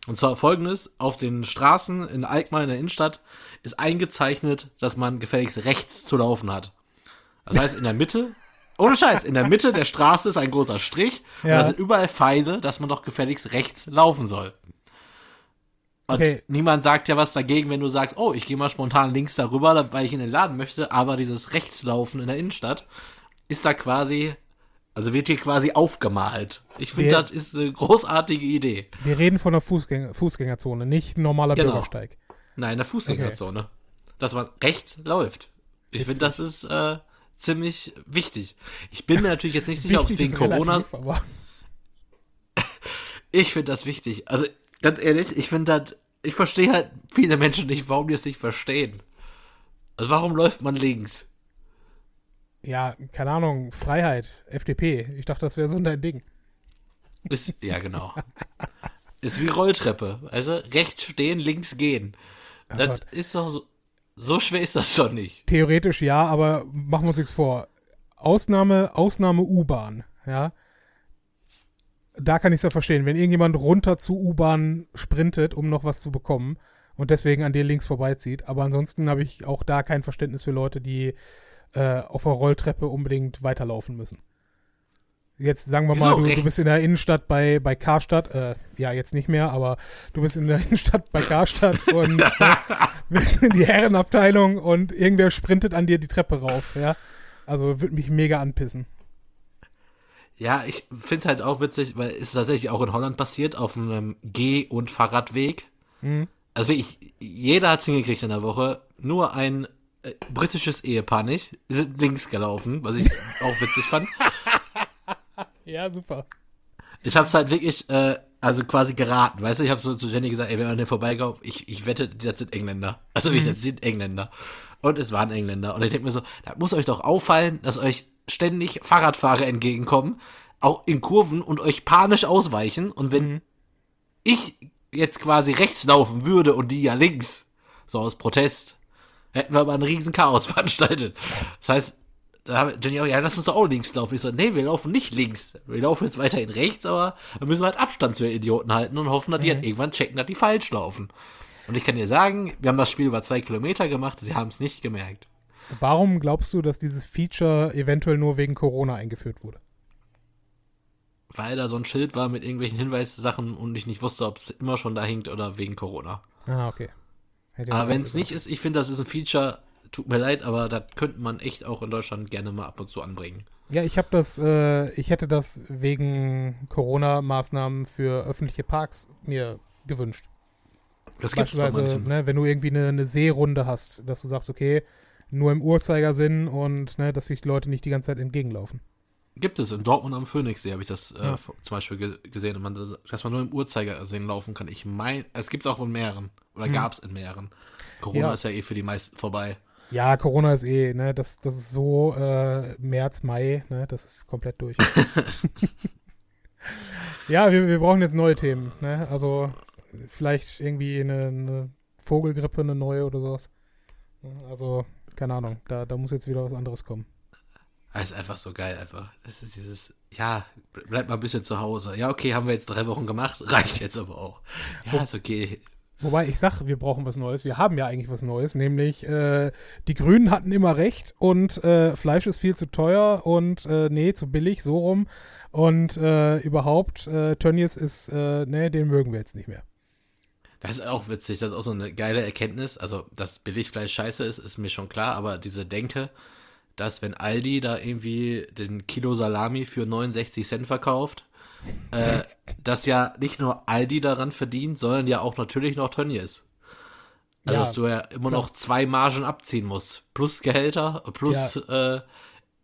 Und zwar folgendes, auf den Straßen in Alkmaar in der Innenstadt ist eingezeichnet, dass man gefälligst rechts zu laufen hat. Das heißt, in der Mitte, ohne Scheiß, in der Mitte der Straße ist ein großer Strich ja. und da sind überall Pfeile, dass man doch gefälligst rechts laufen soll. Und okay. niemand sagt ja was dagegen, wenn du sagst, oh, ich gehe mal spontan links darüber, weil ich in den Laden möchte, aber dieses Rechtslaufen in der Innenstadt ist da quasi, also wird hier quasi aufgemalt. Ich finde, das ist eine großartige Idee. Wir reden von einer Fußgänger, Fußgängerzone, nicht normaler genau. Bürgersteig. Nein, eine Fußgängerzone. Okay. Dass man rechts läuft. Ich finde, das ist äh, ziemlich wichtig. Ich bin mir natürlich jetzt nicht sicher, ob es wegen Corona. Relativ, ich finde das wichtig. Also, ganz ehrlich, ich finde das. Ich verstehe halt viele Menschen nicht, warum die es nicht verstehen. Also, warum läuft man links? Ja, keine Ahnung, Freiheit, FDP. Ich dachte, das wäre so dein Ding. Ist, ja, genau. ist wie Rolltreppe. Also rechts stehen, links gehen. Oh das Gott. ist doch so, so schwer ist das doch nicht. Theoretisch ja, aber machen wir uns nichts vor. Ausnahme, Ausnahme U-Bahn, ja. Da kann ich es ja verstehen, wenn irgendjemand runter zu U-Bahn sprintet, um noch was zu bekommen und deswegen an dir links vorbeizieht. Aber ansonsten habe ich auch da kein Verständnis für Leute, die äh, auf der Rolltreppe unbedingt weiterlaufen müssen. Jetzt sagen wir mal, du, du, bist in der Innenstadt bei, bei Karstadt, äh, ja, jetzt nicht mehr, aber du bist in der Innenstadt bei Karstadt und äh, bist in die Herrenabteilung und irgendwer sprintet an dir die Treppe rauf, ja. Also würde mich mega anpissen. Ja, ich finde es halt auch witzig, weil es tatsächlich auch in Holland passiert, auf einem Geh- und Fahrradweg. Mhm. Also wirklich, jeder hat es hingekriegt in der Woche. Nur ein äh, britisches Ehepaar nicht, sind links gelaufen, was ich auch witzig fand. Ja, super. Ich hab's halt wirklich, äh, also quasi geraten, weißt du, ich hab so zu Jenny gesagt, ey, wenn man den vorbeigeht, ich, ich wette, das sind Engländer. Also mhm. das sind Engländer. Und es waren Engländer. Und ich denke mir so, da muss euch doch auffallen, dass euch ständig Fahrradfahrer entgegenkommen, auch in Kurven und euch panisch ausweichen. Und wenn mhm. ich jetzt quasi rechts laufen würde und die ja links, so aus Protest, hätten wir aber ein riesen Chaos veranstaltet. Das heißt, da habe Jenny auch, ja, lass uns doch auch links laufen. Ich so, nee, wir laufen nicht links. Wir laufen jetzt weiterhin rechts, aber dann müssen wir halt Abstand zu den Idioten halten und hoffen, dass die mhm. halt irgendwann checken, dass die falsch laufen. Und ich kann dir sagen, wir haben das Spiel über zwei Kilometer gemacht, sie haben es nicht gemerkt. Warum glaubst du, dass dieses Feature eventuell nur wegen Corona eingeführt wurde? Weil da so ein Schild war mit irgendwelchen Hinweissachen und ich nicht wusste, ob es immer schon da hinkt oder wegen Corona. Ah, okay. Aber wenn es nicht ist, ich finde, das ist ein Feature, tut mir leid, aber das könnte man echt auch in Deutschland gerne mal ab und zu anbringen. Ja, ich habe das, äh, ich hätte das wegen Corona-Maßnahmen für öffentliche Parks mir gewünscht. Das gibt's Beispielsweise, ne, wenn du irgendwie eine, eine, Seerunde hast, dass du sagst, okay, nur im Uhrzeigersinn und ne, dass sich die Leute nicht die ganze Zeit entgegenlaufen. Gibt es in Dortmund am Phoenixsee, habe ich das äh, ja. zum Beispiel ge gesehen, man, dass man nur im Uhrzeigersinn laufen kann. Ich meine, es gibt es auch in mehreren. Oder hm. gab es in mehreren. Corona ja. ist ja eh für die meisten vorbei. Ja, Corona ist eh, ne, das, das ist so äh, März, Mai, ne, das ist komplett durch. ja, wir, wir brauchen jetzt neue Themen, ne, also vielleicht irgendwie eine, eine Vogelgrippe, eine neue oder sowas. Also, keine Ahnung, da, da muss jetzt wieder was anderes kommen. Das ist einfach so geil, einfach. Es ist dieses, ja, bleib mal ein bisschen zu Hause. Ja, okay, haben wir jetzt drei Wochen gemacht, reicht jetzt aber auch. Ja, ist okay. Wobei ich sage, wir brauchen was Neues. Wir haben ja eigentlich was Neues, nämlich äh, die Grünen hatten immer recht und äh, Fleisch ist viel zu teuer und äh, nee, zu billig, so rum. Und äh, überhaupt, äh, Tönnies ist, äh, nee, den mögen wir jetzt nicht mehr. Das ist auch witzig, das ist auch so eine geile Erkenntnis. Also, dass Billigfleisch scheiße ist, ist mir schon klar, aber diese Denke, dass wenn Aldi da irgendwie den Kilo Salami für 69 Cent verkauft, äh, dass ja nicht nur Aldi daran verdient, sondern ja auch natürlich noch Tönnies. Also, ja, dass du ja immer klar. noch zwei Margen abziehen musst. Plus Gehälter, plus ja. äh,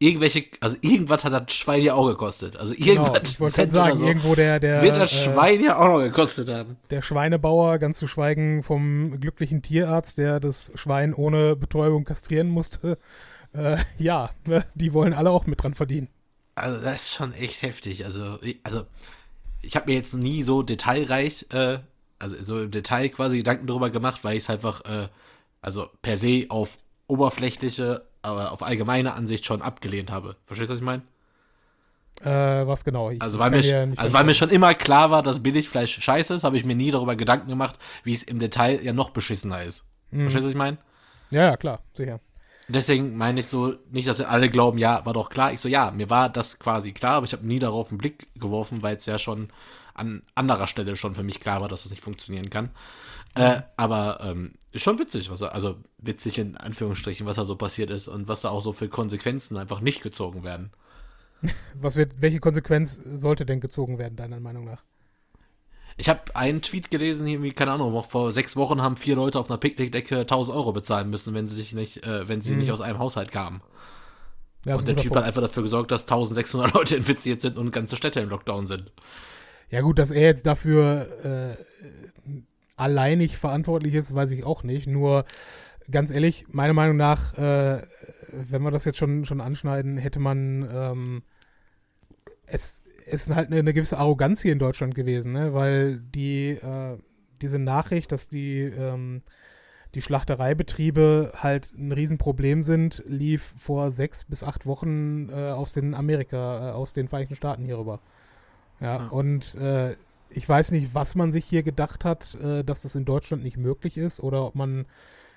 irgendwelche, also irgendwas hat das Schwein ja auch gekostet. Also genau, irgendwas. Genau, ich wollte sagen, so, irgendwo der, der. Wird das äh, Schwein ja auch noch gekostet haben. Der Schweinebauer, ganz zu schweigen vom glücklichen Tierarzt, der das Schwein ohne Betäubung kastrieren musste. Äh, ja, ne, die wollen alle auch mit dran verdienen. Also das ist schon echt heftig. Also, also ich habe mir jetzt nie so detailreich, äh, also so im Detail quasi Gedanken darüber gemacht, weil ich es einfach, äh, also per se auf oberflächliche aber auf allgemeine Ansicht schon abgelehnt habe. Verstehst du, was ich meine? Äh, was genau? Ich also weil, mir, also weil mir schon immer klar war, dass Billigfleisch scheiße ist, habe ich mir nie darüber Gedanken gemacht, wie es im Detail ja noch beschissener ist. Mhm. Verstehst du, was ich meine? Ja, ja, klar, sicher. Deswegen meine ich so, nicht, dass alle glauben, ja, war doch klar. Ich so, ja, mir war das quasi klar, aber ich habe nie darauf einen Blick geworfen, weil es ja schon an anderer Stelle schon für mich klar war, dass das nicht funktionieren kann. Äh, aber ähm, ist schon witzig, was er, also witzig in Anführungsstrichen, was da so passiert ist und was da auch so für Konsequenzen einfach nicht gezogen werden. Was wird, welche Konsequenz sollte denn gezogen werden, deiner Meinung nach? Ich habe einen Tweet gelesen, irgendwie, keine Ahnung, vor sechs Wochen haben vier Leute auf einer Picknickdecke 1000 Euro bezahlen müssen, wenn sie sich nicht, äh, wenn sie hm. nicht aus einem Haushalt kamen. Ja, und der Typ Punkt. hat einfach dafür gesorgt, dass 1600 Leute infiziert sind und ganze Städte im Lockdown sind. Ja gut, dass er jetzt dafür äh, alleinig verantwortlich ist, weiß ich auch nicht. Nur ganz ehrlich, meiner Meinung nach, äh, wenn wir das jetzt schon, schon anschneiden, hätte man ähm, es ist halt eine, eine, gewisse Arroganz hier in Deutschland gewesen, ne? weil die äh, diese Nachricht, dass die ähm, die Schlachtereibetriebe halt ein Riesenproblem sind, lief vor sechs bis acht Wochen äh, aus den Amerika, äh, aus den Vereinigten Staaten hierüber. Ja, ja. und äh, ich weiß nicht, was man sich hier gedacht hat, äh, dass das in Deutschland nicht möglich ist oder ob man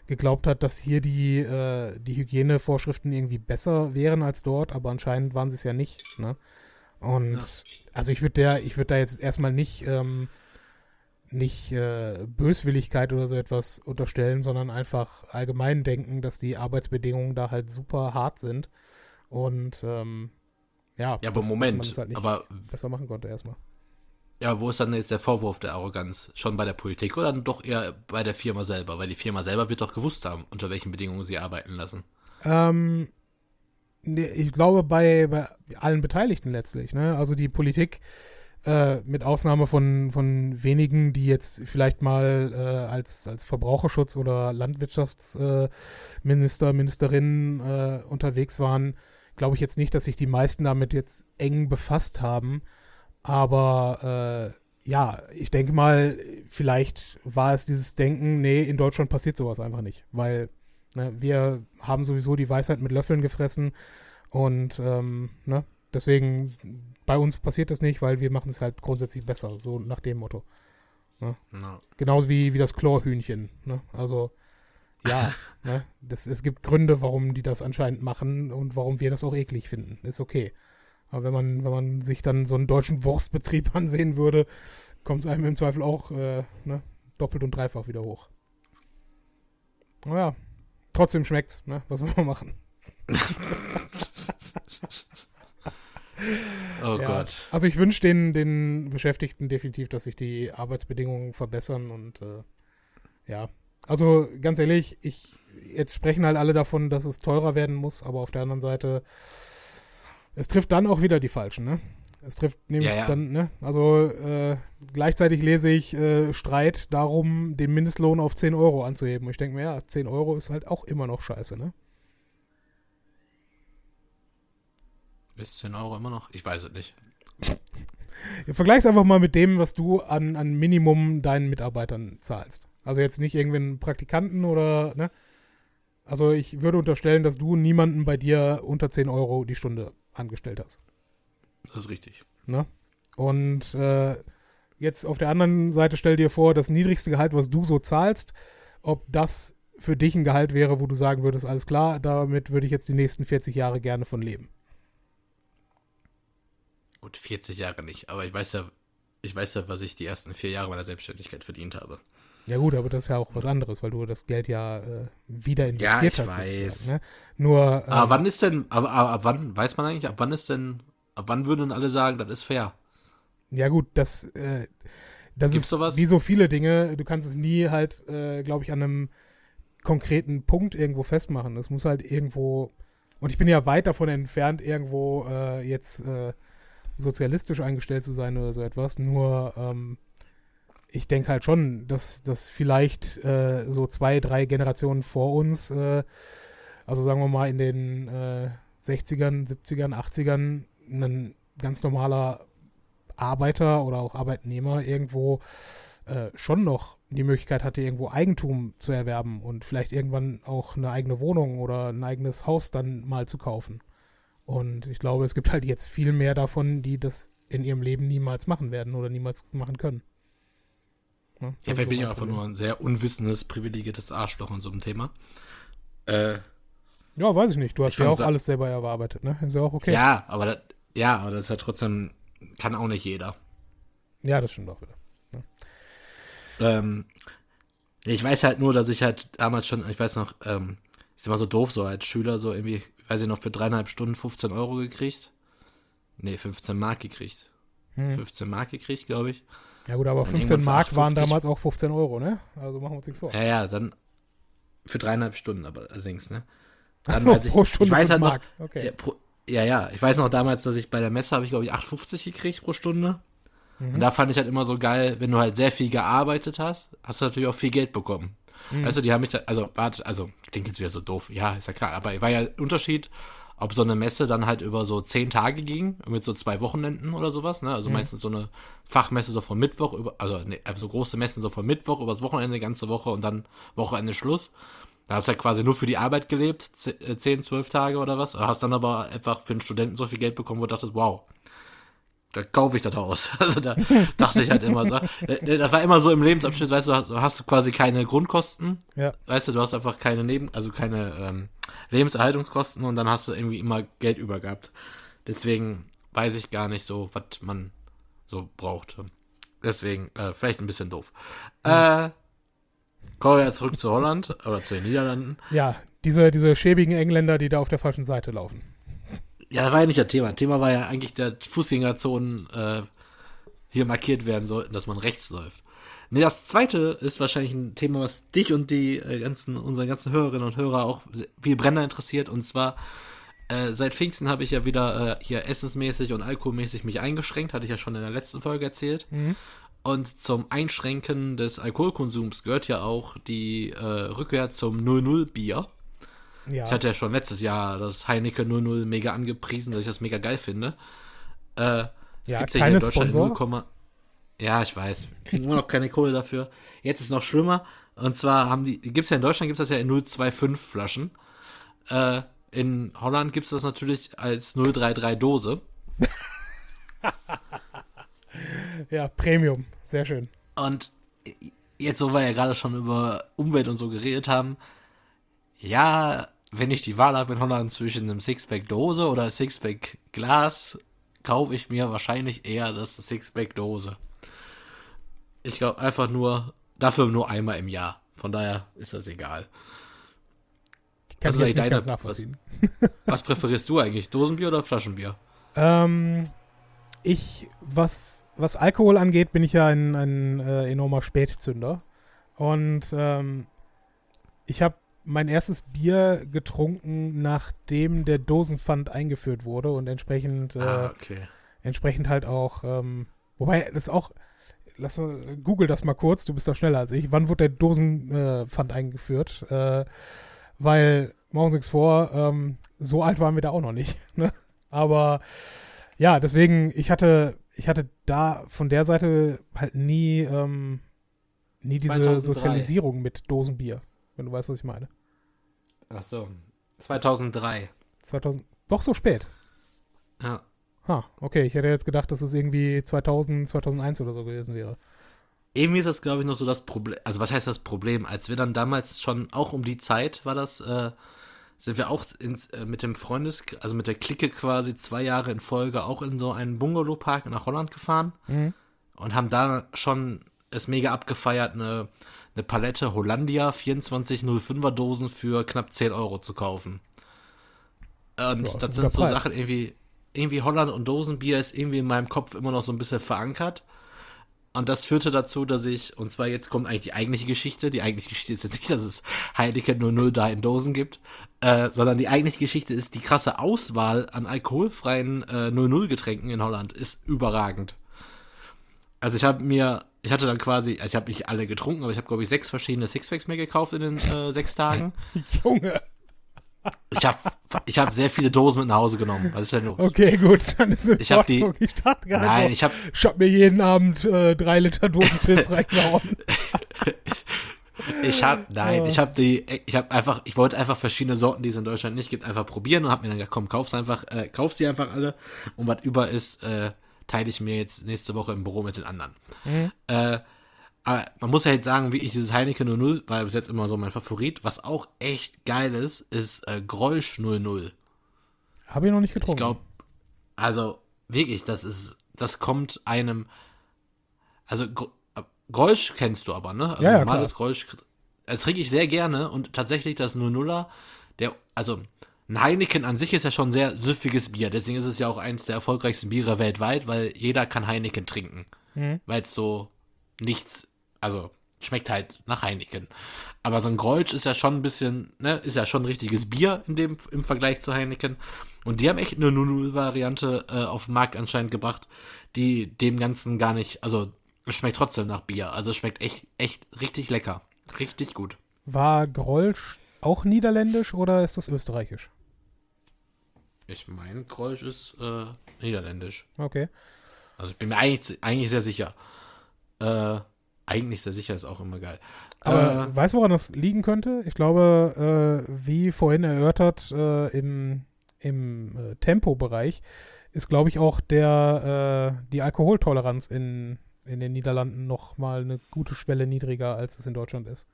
geglaubt hat, dass hier die, äh, die Hygienevorschriften irgendwie besser wären als dort, aber anscheinend waren sie es ja nicht. Ne? Und ja. also ich würde der, ich würde da jetzt erstmal nicht, ähm, nicht äh, Böswilligkeit oder so etwas unterstellen, sondern einfach allgemein denken, dass die Arbeitsbedingungen da halt super hart sind. Und ähm, ja, ja, aber dass, Moment, dass halt aber besser machen konnte erstmal. Ja, wo ist dann jetzt der Vorwurf der Arroganz? Schon bei der Politik oder dann doch eher bei der Firma selber? Weil die Firma selber wird doch gewusst haben, unter welchen Bedingungen sie arbeiten lassen. Ähm, ich glaube bei, bei allen Beteiligten letztlich. Ne? Also die Politik, äh, mit Ausnahme von, von wenigen, die jetzt vielleicht mal äh, als, als Verbraucherschutz oder Landwirtschaftsminister, äh, Ministerinnen unterwegs waren, glaube ich jetzt nicht, dass sich die meisten damit jetzt eng befasst haben. Aber äh, ja, ich denke mal, vielleicht war es dieses Denken, nee, in Deutschland passiert sowas einfach nicht, weil ne, wir haben sowieso die Weisheit mit Löffeln gefressen Und ähm, ne? deswegen, bei uns passiert das nicht, weil wir machen es halt grundsätzlich besser, so nach dem Motto. Ne? No. Genauso wie, wie das Chlorhühnchen. Ne? Also, ja, ne? das, es gibt Gründe, warum die das anscheinend machen und warum wir das auch eklig finden. Ist okay. Aber wenn man, wenn man sich dann so einen deutschen Wurstbetrieb ansehen würde, kommt es einem im Zweifel auch äh, ne? doppelt und dreifach wieder hoch. Naja, trotzdem schmeckt's, ne? Was wollen wir machen? oh Ja. Gott. Also ich wünsche den, den Beschäftigten definitiv, dass sich die Arbeitsbedingungen verbessern und äh, ja. Also ganz ehrlich, ich jetzt sprechen halt alle davon, dass es teurer werden muss, aber auf der anderen Seite, es trifft dann auch wieder die Falschen, ne? Es trifft nämlich Ja, ja. dann, ne? Also äh, gleichzeitig lese ich äh, Streit darum, den Mindestlohn auf 10 Euro anzuheben. Und ich denke mir, ja, 10 Euro ist halt auch immer noch scheiße, ne? Ist 10 Euro immer noch? Ich weiß es nicht. Vergleich's einfach mal mit dem, was du an, an Minimum deinen Mitarbeitern zahlst. Also jetzt nicht irgendwie einen Praktikanten oder, ne? Also ich würde unterstellen, dass du niemanden bei dir unter 10 Euro die Stunde angestellt hast. Das ist richtig. Ne? Und äh, jetzt auf der anderen Seite stell dir vor, das niedrigste Gehalt, was du so zahlst, ob das für dich ein Gehalt wäre, wo du sagen würdest, alles klar, damit würde ich jetzt die nächsten 40 Jahre gerne von leben. Gut, 40 Jahre nicht. Aber ich weiß ja, ich weiß ja, was ich die ersten vier Jahre meiner Selbstständigkeit verdient habe. Ja gut, aber das ist ja auch was anderes, weil du das Geld ja äh, wieder investiert ich hast. weiß. Ne? Nur, ähm, Aber wann ist denn, aber, aber ab wann, weiß man eigentlich, ab wann ist denn, ab wann würden alle sagen, das ist fair? ja gut, das, äh, das Gibt's ist sowas? wie so viele Dinge, du kannst es nie halt, äh, glaube ich, an einem konkreten Punkt irgendwo festmachen. Es muss halt irgendwo, und ich bin ja weit davon entfernt, irgendwo äh, jetzt äh, sozialistisch eingestellt zu sein oder so etwas, nur ähm, ich denke halt schon, dass, dass vielleicht äh, so zwei, drei Generationen vor uns, äh, also sagen wir mal in den äh, 60ern, 70ern, 80ern, ein ganz normaler Arbeiter oder auch Arbeitnehmer irgendwo äh, schon noch die Möglichkeit hatte, irgendwo Eigentum zu erwerben und vielleicht irgendwann auch eine eigene Wohnung oder ein eigenes Haus dann mal zu kaufen. Und ich glaube, es gibt halt jetzt viel mehr davon, die das in ihrem Leben niemals machen werden oder niemals machen können. Ne? Ja, vielleicht so bin ich einfach Problem. nur ein sehr unwissendes, privilegiertes Arschloch in so einem Thema. Äh, Ja, weiß ich nicht. Du hast Ich ja auch alles selber erarbeitet, ne? Ist ja auch okay. Ja, aber das, ja, aber das ist ja trotzdem, kann auch nicht jeder. Ja, das stimmt auch wieder. Ähm, ich weiß halt nur, dass ich halt damals schon, ich weiß noch, ähm, ist immer so doof, so als Schüler, so irgendwie, weiß ich noch, für dreieinhalb Stunden 15 Euro gekriegt. Nee, 15 Mark gekriegt. Hm. 15 Mark gekriegt, glaube ich. Ja gut, aber Und 15 irgendwann für Mark waren 58 damals auch 15 Euro, ne? Also machen wir uns nichts vor. Ja, ja, dann für dreieinhalb Stunden, aber allerdings, ne? Dann so, weiß ich, pro Stunde ich weiß 5 halt noch, Mark. Okay. ja, pro, ja, ja, ich weiß noch damals, dass ich bei der Messe habe ich, glaube ich, 8,50 gekriegt pro Stunde. Mhm. Und da fand ich halt immer so geil, wenn du halt sehr viel gearbeitet hast, hast du natürlich auch viel Geld bekommen. Mhm. Also die haben mich da, also, warte, also, klingt jetzt wieder so doof, ja, ist ja klar, aber war ja ein Unterschied, ob so eine Messe dann halt über so zehn Tage ging, mit so zwei Wochenenden oder sowas, ne? Also meistens so eine Fachmesse so von Mittwoch über, also ne, so große Messen so von Mittwoch übers Wochenende, ganze Woche und dann Wochenende Schluss. Da hast du ja quasi nur für die Arbeit gelebt, ze- äh, zehn, zwölf Tage oder was, hast dann aber einfach für einen Studenten so viel Geld bekommen, wo du dachtest, wow, da kaufe ich das Haus. Also da dachte ich halt immer so. äh, Das war immer so im Lebensabschnitt, weißt du, hast, hast du quasi keine Grundkosten, Ja. weißt du, du hast einfach keine Neben, also keine ähm, Lebenserhaltungskosten und dann hast du irgendwie immer Geld über gehabt. Deswegen weiß ich gar nicht so, was man so braucht. Deswegen, äh, vielleicht ein bisschen doof. Äh, kommen wir ja zurück zu Holland oder zu den Niederlanden. Ja, diese, diese schäbigen Engländer, die da auf der falschen Seite laufen. Ja, das war ja nicht das Thema. Thema war ja eigentlich, dass Fußgängerzonen äh, hier markiert werden sollten, dass man rechts läuft. Nee, das zweite ist wahrscheinlich ein Thema, was dich und die äh, ganzen, unsere ganzen Hörerinnen und Hörer auch viel brennender interessiert. Und zwar, äh, seit Pfingsten habe ich ja wieder äh, hier essensmäßig und alkoholmäßig mich eingeschränkt, hatte ich ja schon in der letzten Folge erzählt. Und zum Einschränken des Alkoholkonsums gehört ja auch die äh, Rückkehr zum 00-Bier. Ja. Ich hatte ja schon letztes Jahr das Heineken 00 mega angepriesen, dass ich das mega geil finde. Äh, es Ja, gibt's ja hier in Deutschland Sponsor? 0, ja, ich weiß. Immer noch keine Kohle dafür. Jetzt ist es noch schlimmer. Und zwar haben die, gibt's ja in Deutschland, gibt's das ja in 025 Flaschen. Äh, in Holland gibt es das natürlich als 033 Dose. ja, Premium. Sehr schön. Und jetzt, wo wir ja gerade schon über Umwelt und so geredet haben, ja, wenn ich die Wahl habe in Holland zwischen einem Sixpack Dose oder Sixpack Glas, kaufe ich mir wahrscheinlich eher das Sixpack Dose. Ich glaube einfach nur, dafür nur einmal im Jahr. Von daher ist das egal. Kann also ich deine, was, was präferierst du eigentlich? Dosenbier oder Flaschenbier? Ähm, ich, was, was Alkohol angeht, bin ich ja ein, ein äh, enormer Spätzünder. Und ähm, ich habe mein erstes Bier getrunken, nachdem der Dosenpfand eingeführt wurde und entsprechend, äh, ah, okay. entsprechend halt auch, ähm, wobei das auch, lass mal, google das mal kurz, du bist doch schneller als ich. Wann wurde der Dosenpfand äh, eingeführt? Äh, weil, wir uns vor, ähm, so alt waren wir da auch noch nicht. Ne? Aber ja, deswegen, ich hatte, ich hatte da von der Seite halt nie, ähm, nie diese 2003. Sozialisierung mit Dosenbier, wenn du weißt, was ich meine. Ach so. 2003. 2000, doch so spät. Ja. Ha, okay. Ich hätte jetzt gedacht, dass es irgendwie 2000, 2001 oder so gewesen wäre. Irgendwie ist das, glaube ich, noch so das Problem. Also, was heißt das Problem? Als wir dann damals schon, auch um die Zeit war das, äh, sind wir auch ins, äh, mit dem Freundes, also mit der Clique quasi zwei Jahre in Folge auch in so einen Bungalow-Park nach Holland gefahren mhm. und haben da schon es mega abgefeiert, eine, eine Palette Hollandia 2405er Dosen für knapp 10 Euro zu kaufen. Und ja, das sind so Preis. Sachen irgendwie, irgendwie Holland und Dosenbier ist irgendwie in meinem Kopf immer noch so ein bisschen verankert. Und das führte dazu, dass ich, und zwar jetzt kommt eigentlich die eigentliche Geschichte. Die eigentliche Geschichte ist jetzt nicht, dass es Heineken 00 da in Dosen gibt, äh, sondern die eigentliche Geschichte ist, die krasse Auswahl an alkoholfreien äh, 00 Getränken in Holland ist überragend. Also ich habe mir, ich hatte dann quasi, also ich habe nicht alle getrunken, aber ich habe glaube ich sechs verschiedene Sixpacks mehr gekauft in den äh, sechs Tagen. Junge. Ich habe ich hab sehr viele Dosen mit nach Hause genommen. Was ist denn los? Okay, gut. Dann ist es ich habe die. Ich dachte gerade Nein, so, ich habe. Ich habe mir jeden Abend äh, drei Liter Dosenpilz reingehauen. ich habe nein, ich habe die, ich habe einfach, ich wollte einfach verschiedene Sorten, die es in Deutschland nicht gibt, einfach probieren und habe mir dann gesagt, komm, kauf's einfach, äh, kauf sie einfach alle und was über ist, äh, teile ich mir jetzt nächste Woche im Büro mit den anderen. Mhm. Äh, aber man muss ja jetzt sagen, wie ich dieses Heineken 00 war bis jetzt immer so mein Favorit. Was auch echt geil ist, ist äh, Grolsch 00. Habe ich noch nicht getrunken. Ich glaube, also wirklich, das ist, das kommt einem, also Grolsch kennst du aber, ne? Also ja, ja, normales klar. Grolsch, das trinke ich sehr gerne und tatsächlich das 00er, der, also ein Heineken an sich ist ja schon sehr süffiges Bier, deswegen ist es ja auch eins der erfolgreichsten Biere weltweit, weil jeder kann Heineken trinken, mhm. weil es so nichts also schmeckt halt nach Heineken. Aber so ein Grolsch ist ja schon ein bisschen, ne, ist ja schon ein richtiges Bier in dem, im Vergleich zu Heineken. Und die haben echt eine 0-0-Variante äh, auf den Markt anscheinend gebracht, die dem Ganzen gar nicht, also es schmeckt trotzdem nach Bier. Also es schmeckt echt, echt richtig lecker. Richtig gut. War Grolsch auch niederländisch oder ist das österreichisch? Ich meine, Grolsch ist äh, niederländisch. Okay. Also ich bin mir eigentlich, eigentlich sehr sicher. Äh, eigentlich sehr sicher ist auch immer geil. Aber äh, weißt du, woran das liegen könnte? Ich glaube, äh, wie vorhin erörtert, äh, im, im äh, Tempobereich ist, glaube ich, auch der, äh, die Alkoholtoleranz in, in den Niederlanden noch mal eine gute Schwelle niedriger, als es in Deutschland ist.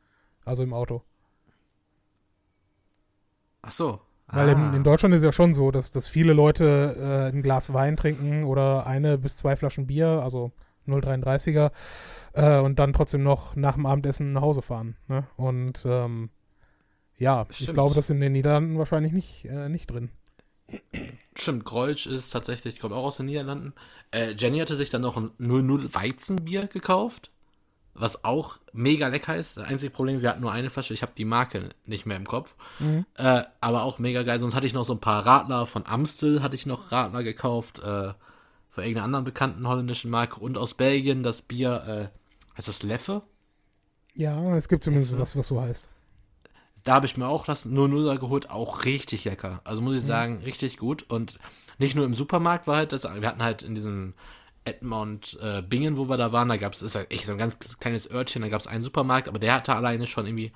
Also im Auto. Ach so. Weil ah. in, in, Deutschland ist ja schon so, dass, dass viele Leute äh, ein Glas Wein trinken oder eine bis zwei Flaschen Bier, also 0,33er, äh, und dann trotzdem noch nach dem Abendessen nach Hause fahren. Ne? Und ähm, ja, Stimmt. ich glaube, das ist in den Niederlanden wahrscheinlich nicht, äh, nicht drin. Stimmt, Grolsch ist tatsächlich, kommt auch aus den Niederlanden. Äh, Jenny hatte sich dann noch ein 00 Weizenbier gekauft, was auch mega lecker ist. Das einzige Problem, wir hatten nur eine Flasche, ich habe die Marke nicht mehr im Kopf. Mhm. Äh, aber auch mega geil. Sonst hatte ich noch so ein paar Radler von Amstel, hatte ich noch Radler gekauft. Äh, von irgendeiner anderen bekannten holländischen Marke. Und aus Belgien das Bier, äh, heißt das Leffe? Ja, es gibt zumindest was, was so heißt. Da habe ich mir auch das 00er geholt, auch richtig lecker. Also muss ich mhm. sagen, richtig gut. Und nicht nur im Supermarkt war halt das, wir hatten halt in diesem Edmond äh, Bingen, wo wir da waren, da gab es, ist halt echt so ein ganz kleines Örtchen, da gab es einen Supermarkt, aber der hatte alleine schon irgendwie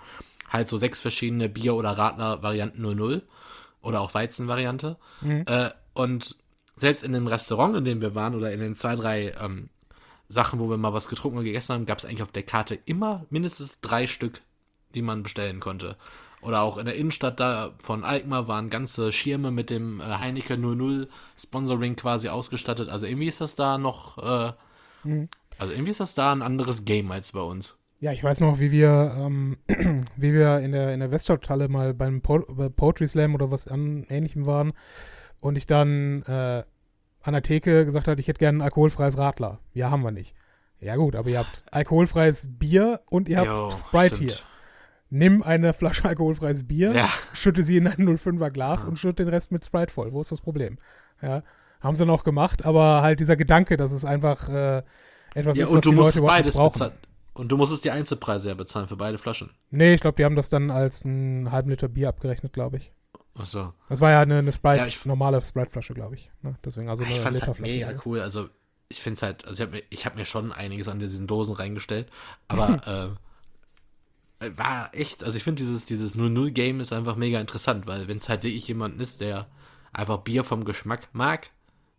halt so sechs verschiedene Bier- oder Radler-Varianten 00. Oder auch Weizenvariante. Mhm. Äh, und selbst in dem Restaurant, in dem wir waren, oder in den zwei, drei ähm, Sachen, wo wir mal was getrunken und gegessen haben, gab es eigentlich auf der Karte immer mindestens drei Stück, die man bestellen konnte. Oder auch in der Innenstadt da von Alkmaar waren ganze Schirme mit dem äh, Heineken 00 Sponsoring quasi ausgestattet. Also irgendwie ist das da noch, äh, mhm. also irgendwie ist das da ein anderes Game als bei uns. Ja, ich weiß noch, wie wir, ähm, wie wir in der, in der Weststadthalle mal beim po bei Poetry Slam oder was an, ähnlichem waren und ich dann äh, an der Theke gesagt hat, ich hätte gerne ein alkoholfreies Radler. Ja, haben wir nicht. Ja gut, aber ihr habt alkoholfreies Bier und ihr habt jo, Sprite stimmt. hier. Nimm eine Flasche alkoholfreies Bier, ja. schütte sie in ein 05er Glas ja. und schütte den Rest mit Sprite voll. Wo ist das Problem? Ja, haben sie noch gemacht, aber halt dieser Gedanke, dass es einfach äh, etwas ja, ist, was die Leute beides brauchen. Bezahlen. Und du musstest die Einzelpreise ja bezahlen für beide Flaschen. Nee, ich glaube, die haben das dann als einen halben Liter Bier abgerechnet, glaube ich. Ach so. Das war ja eine, eine Sprite, ja, ich, normale Sprite-Flasche, glaube ich. Ne? Deswegen also eine ich fand's halt mega cool. Also ich finde es halt, also ich habe mir, hab mir schon einiges an diesen Dosen reingestellt, aber äh, war echt, also ich finde dieses, dieses 0-0-Game ist einfach mega interessant, weil wenn es halt wirklich jemand ist, der einfach Bier vom Geschmack mag,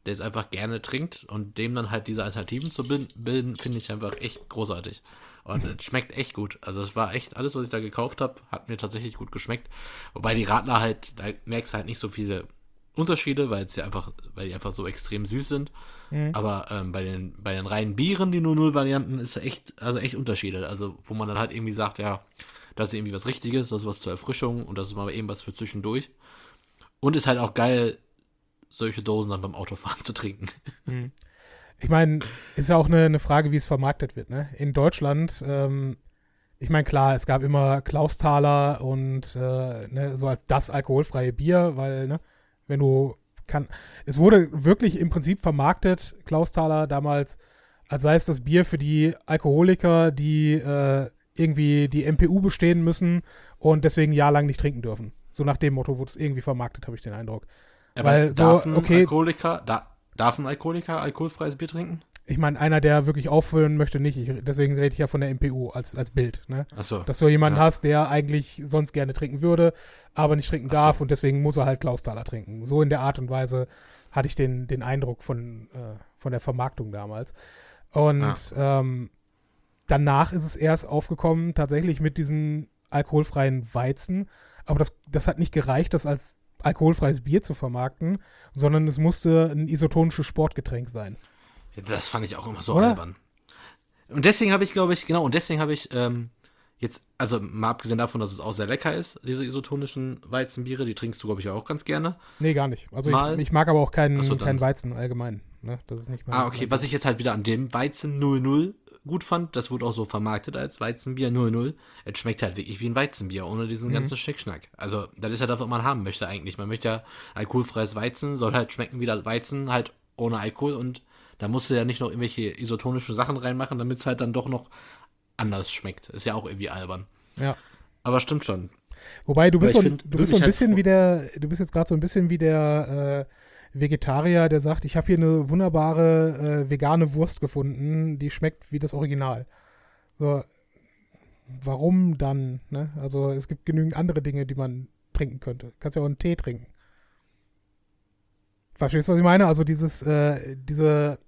der es einfach gerne trinkt und dem dann halt diese Alternativen zu bilden, finde ich einfach echt großartig. Und es schmeckt echt gut. Also es war echt, alles, was ich da gekauft habe, hat mir tatsächlich gut geschmeckt. Wobei die Radler halt, da merkst du halt nicht so viele Unterschiede, weil es ja einfach, weil die einfach so extrem süß sind. Mhm. Aber ähm, bei den, bei den reinen Bieren, die 0-0-Varianten, ist echt, also echt Unterschiede. Also, wo man dann halt irgendwie sagt, ja, das ist irgendwie was Richtiges, das ist was zur Erfrischung und das ist mal eben was für zwischendurch. Und ist halt auch geil, solche Dosen dann beim Autofahren zu trinken. Mhm ich meine, ist ja auch eine, eine, Frage, wie es vermarktet wird. Ne? In Deutschland, ähm, ich meine, klar, es gab immer Klausthaler und äh, ne, so als das alkoholfreie Bier, weil, ne, wenn du kann, es wurde wirklich im Prinzip vermarktet, Klausthaler damals, als sei es das Bier für die Alkoholiker, die äh, irgendwie die MPU bestehen müssen und deswegen jahrelang nicht trinken dürfen. So nach dem Motto wurde es irgendwie vermarktet, habe ich den Eindruck. Aber Weil so, okay, Alkoholiker, da, Darf ein Alkoholiker alkoholfreies Bier trinken? Ich meine, einer, der wirklich auffüllen möchte, nicht. Ich, deswegen rede ich ja von der MPU als, als Bild. Ne? Ach so. Dass du jemanden ja. hast, der eigentlich sonst gerne trinken würde, aber nicht trinken darf so. und deswegen muss er halt Klausthaler trinken. So in der Art und Weise hatte ich den, den Eindruck von, äh, von der Vermarktung damals. Und ah. ähm, danach ist es erst aufgekommen, tatsächlich mit diesen alkoholfreien Weizen. Aber das, das hat nicht gereicht, das als alkoholfreies Bier zu vermarkten, sondern es musste ein isotonisches Sportgetränk sein. Das fand ich auch immer so Oder? albern. Und deswegen habe ich, glaube ich, genau, und deswegen habe ich ähm, jetzt, also mal abgesehen davon, dass es auch sehr lecker ist, diese isotonischen Weizenbiere, die trinkst du, glaube ich, auch ganz gerne. Nee, gar nicht. Also ich, ich, mag aber auch keinen, so, keinen Weizen allgemein. Ne? Das ist nicht mein, Ah, okay. Was ich jetzt halt wieder an dem Weizen 00 gut fand, das wurde auch so vermarktet als Weizenbier 00. Es schmeckt halt wirklich wie ein Weizenbier, ohne diesen mhm. ganzen Schnickschnack. Also, das ist ja das, was man haben möchte eigentlich. Man möchte ja alkoholfreies Weizen, soll halt schmecken wie das Weizen, halt ohne Alkohol und da musst du ja nicht noch irgendwelche isotonischen Sachen reinmachen, damit es halt dann doch noch anders schmeckt. Ist ja auch irgendwie albern. Ja. Aber stimmt schon. Wobei du bist, so, find, du bist so ein halt bisschen halt wie der, du bist jetzt gerade so ein bisschen wie der äh, Vegetarier, der sagt, ich habe hier eine wunderbare äh, vegane Wurst gefunden, die schmeckt wie das Original. So, warum dann? Ne? Also es gibt genügend andere Dinge, die man trinken könnte. Du kannst ja auch einen Tee trinken. Verstehst du, was ich meine? Also dieses, äh, diese,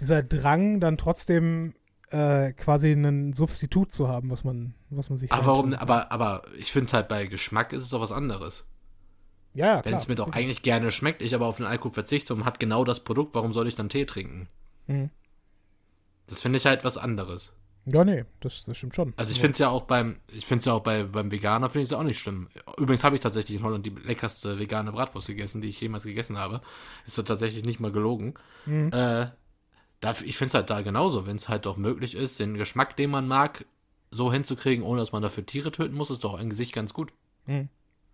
dieser Drang, dann trotzdem äh, quasi einen Substitut zu haben, was man, was man sich. Aber warum? Aber, aber ich finde es halt bei Geschmack ist es doch was anderes. Ja, Wenn es mir doch eigentlich gerne schmeckt, ich aber auf den Alkohol verzichte und hat genau das Produkt, warum soll ich dann Tee trinken? Mhm. Das finde ich halt was anderes. Ja, nee, das, das stimmt schon. Also ich finde es ja auch beim, ich finde es ja auch bei, beim Veganer finde ich es auch nicht schlimm. Übrigens habe ich tatsächlich in Holland die leckerste vegane Bratwurst gegessen, die ich jemals gegessen habe. Ist so tatsächlich nicht mal gelogen. Mhm. Äh, da, ich finde es halt da genauso, wenn es halt doch möglich ist, den Geschmack, den man mag, so hinzukriegen, ohne dass man dafür Tiere töten muss, ist doch an sich ganz gut. Mhm.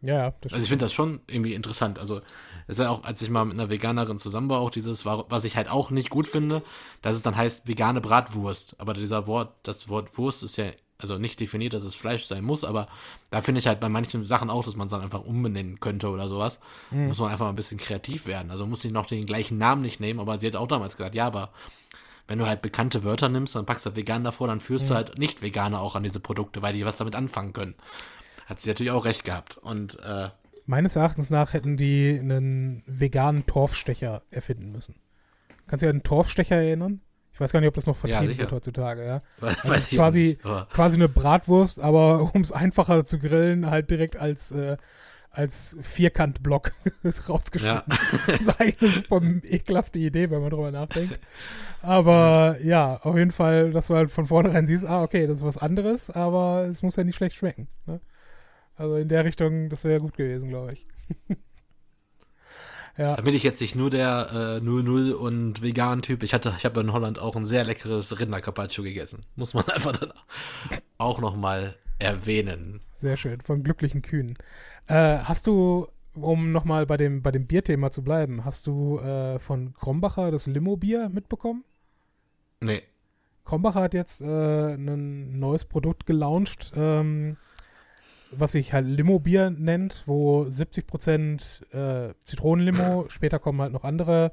Ja, das Also ich finde das schon irgendwie interessant. Also es ja auch, als ich mal mit einer Veganerin zusammen war, auch dieses, was ich halt auch nicht gut finde, dass es dann heißt vegane Bratwurst. Aber dieser Wort, das Wort Wurst ist ja also nicht definiert, dass es Fleisch sein muss, aber da finde ich halt bei manchen Sachen auch, dass man es dann einfach umbenennen könnte oder sowas. Mhm. Muss man einfach mal ein bisschen kreativ werden. Also muss ich noch den gleichen Namen nicht nehmen, aber sie hat auch damals gesagt, ja, aber wenn du halt bekannte Wörter nimmst und packst da vegan davor, dann führst mhm. du halt nicht Veganer auch an diese Produkte, weil die was damit anfangen können hat sie natürlich auch recht gehabt. Und äh, Meines Erachtens nach hätten die einen veganen Torfstecher erfinden müssen. Kannst du dich an einen Torfstecher erinnern? Ich weiß gar nicht, ob das noch vertrieben sicher. wird heutzutage, ja. Weiß, ist ich quasi, nicht, quasi eine Bratwurst, aber um es einfacher zu grillen, halt direkt als, äh, als Vierkantblock rausgeschnitten. Ja. Das ist eigentlich eine super ekelhafte Idee, wenn man drüber nachdenkt. Aber ja, auf jeden Fall, dass du halt von vornherein siehst, ah, okay, das ist was anderes, aber es muss ja nicht schlecht schmecken. Ne? Also in der Richtung, das wäre gut gewesen, glaube ich. ja, Damit ich jetzt nicht nur der äh, 00 und vegan Typ, ich hatte, ich habe in Holland auch ein sehr leckeres Rindercarpaccio gegessen. Muss man einfach dann auch nochmal erwähnen. sehr schön. Von glücklichen Kühen. Äh, hast du, um nochmal bei dem, bei dem Bierthema zu bleiben, hast du äh, von Krombacher das Limo-Bier mitbekommen? Nee. Krombacher hat jetzt äh, ein neues Produkt gelauncht, ähm, was sich halt Limo-Bier nennt, wo 70% äh, Zitronenlimo, später kommen halt noch andere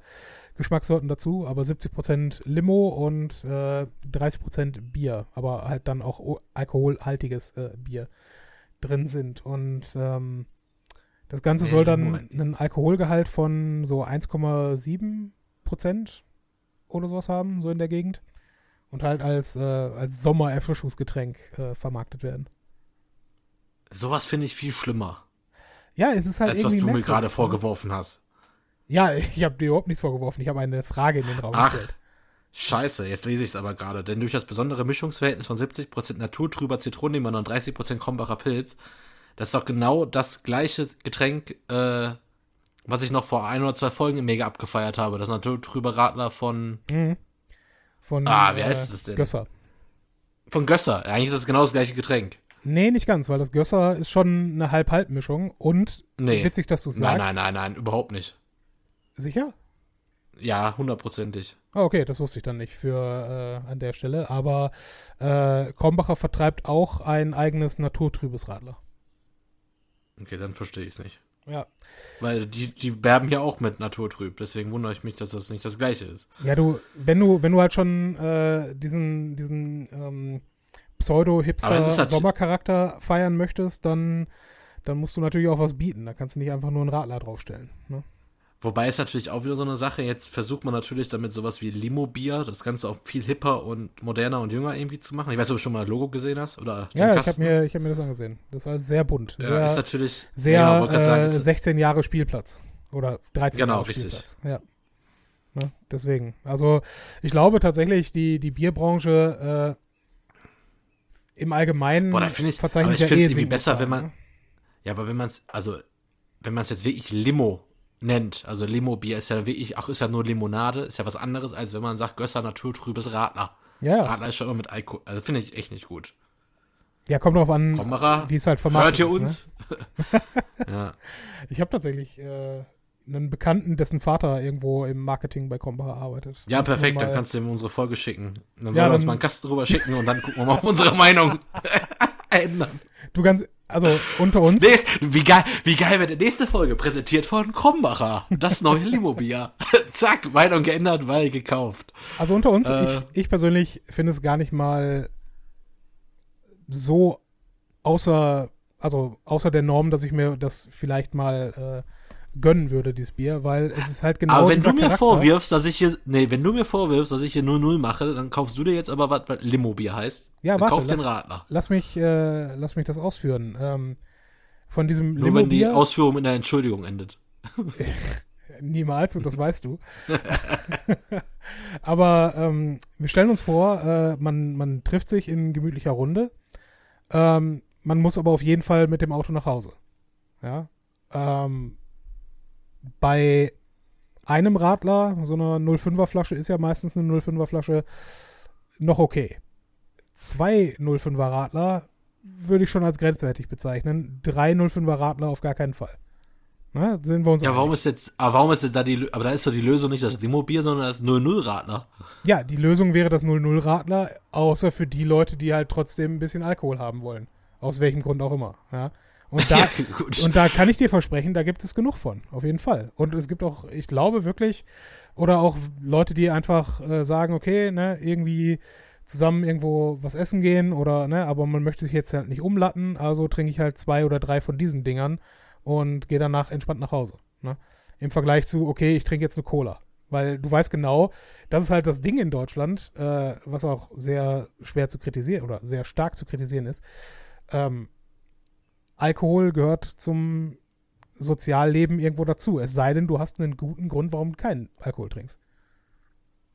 Geschmackssorten dazu, aber 70% Limo und äh, 30% Bier, aber halt dann auch alkoholhaltiges äh, Bier drin sind. Und ähm, das Ganze soll dann einen Alkoholgehalt von so 1,7% oder sowas haben, so in der Gegend. Und halt als, äh, als Sommererfrischungsgetränk äh, vermarktet werden. Sowas finde ich viel schlimmer, Ja, es ist halt als was du mir gerade vorgeworfen hast. Ja, ich habe dir überhaupt nichts vorgeworfen. Ich habe eine Frage in den Raum Ach. gestellt. Scheiße, jetzt lese ich es aber gerade. Denn durch das besondere Mischungsverhältnis von 70% naturtrüber Zitronenlimon und 30% Krombacher Pilz, das ist doch genau das gleiche Getränk, äh, was ich noch vor ein oder zwei Folgen mega abgefeiert habe. Das naturtrüber Radler von, Mhm. Von Ah, wie äh, heißt es denn? Gösser. von Gösser. Eigentlich ist das genau das gleiche Getränk. Nee, nicht ganz, weil das Gösser ist schon eine Halb-Halb-Mischung und Nee. witzig, dass du es Nein, sagst. nein, nein, nein, überhaupt nicht. Sicher? Ja, hundertprozentig. Ah, okay, das wusste ich dann nicht für äh, an der Stelle. Aber äh, Krombacher vertreibt auch ein eigenes naturtrübes Radler. Okay, dann verstehe ich es nicht. Ja. Weil die, die werben hier auch mit Naturtrüb. Deswegen wundere ich mich, dass das nicht das gleiche ist. Ja, du, wenn du, wenn du halt schon äh, diesen, diesen ähm, Pseudo-Hipster-Sommercharakter feiern möchtest, dann, dann musst du natürlich auch was bieten. Da kannst du nicht einfach nur einen Radler draufstellen. Ne? Wobei ist natürlich auch wieder so eine Sache. Jetzt versucht man natürlich damit sowas wie Limo-Bier, das Ganze auch viel hipper und moderner und jünger irgendwie zu machen. Ich weiß nicht, ob du schon mal ein Logo gesehen hast oder Ja, ich habe mir, ich hab mir das angesehen. Das war sehr bunt. ja, sehr ist natürlich sehr sagen, äh, ist, 16 Jahre Spielplatz. Oder 13 Genau, Jahre richtig. Spielplatz. Ja. Ne? Deswegen. Also ich glaube tatsächlich, die, die Bierbranche äh, im Allgemeinen Boah, ich- verzeichnet aber ich ja find's eh irgendwie besser, wenn man- ja, aber wenn man es, also wenn man es jetzt wirklich Limo nennt, also Limo-Bier ist ja wirklich, ach, ist ja nur Limonade, ist ja was anderes, als wenn man sagt Gösser naturtrübes Radler. Ne? Ja, ja. Radler ist schon immer mit Alkohol, also finde ich echt nicht gut. ja, kommt drauf an, Kommerer, wie es halt vermarktet hört ihr uns? ja. Ne? Ich habe tatsächlich äh, einen Bekannten, dessen Vater irgendwo im Marketing bei Krombacher arbeitet. Ja, perfekt, dann kannst du ihm unsere Folge schicken. Dann Ja, soll er uns mal einen Kasten drüber schicken und dann gucken wir mal, ob unsere Meinung ändern. Du ganz, also unter uns, Nächst, wie geil, wie geil wird die nächste Folge präsentiert von Krombacher. Das neue Limo-Bier. Zack, Meinung geändert, weil gekauft. Also unter uns, Äh. ich, ich persönlich finde es gar nicht mal so außer, also außer der Norm, dass ich mir das vielleicht mal äh, gönnen würde, dieses Bier, weil es ist halt genau aber wenn du mir Charakter. vorwirfst, dass ich hier, nee, wenn du mir vorwirfst, dass ich hier 0-0 mache, dann kaufst du dir jetzt aber was, was Limo-Bier heißt. Ja, dann warte, kauf den lass- Radler. Lass mich, äh, lass mich das ausführen. Ähm, von diesem Nur wenn die Ausführung in der Entschuldigung endet. niemals, und das weißt du. Aber ähm, wir stellen uns vor, äh, man, man trifft sich in gemütlicher Runde. Ähm, man muss aber auf jeden Fall mit dem Auto nach Hause. Ja. Ähm, bei einem Radler, so einer 05er Flasche ist ja meistens eine 05er Flasche noch okay. Zwei 05er Radler würde ich schon als grenzwertig bezeichnen. Drei 05er Radler auf gar keinen Fall. Na, sind wir uns Ja, warum ist jetzt, aber warum ist jetzt da die, aber da ist doch die Lösung nicht das Limo-Bier, sondern das 0-0-Radler. Ja, die Lösung wäre das 00-Radler, außer für die Leute, die halt trotzdem ein bisschen Alkohol haben wollen. Aus welchem Grund auch immer. Ja. Und, da, Ja, und da kann ich dir versprechen, da gibt es genug von. Auf jeden Fall. Und es gibt auch, ich glaube wirklich, oder auch Leute, die einfach äh, sagen, okay, ne, irgendwie zusammen irgendwo was essen gehen oder, ne, aber man möchte sich jetzt halt nicht umlatten, also trinke ich halt zwei oder drei von diesen Dingern und gehe danach entspannt nach Hause. Ne? Im Vergleich zu, okay, ich trinke jetzt eine Cola. Weil du weißt genau, das ist halt das Ding in Deutschland, äh, was auch sehr schwer zu kritisieren oder sehr stark zu kritisieren ist. Ähm, Alkohol gehört zum Sozialleben irgendwo dazu. Es sei denn, du hast einen guten Grund, warum du keinen Alkohol trinkst.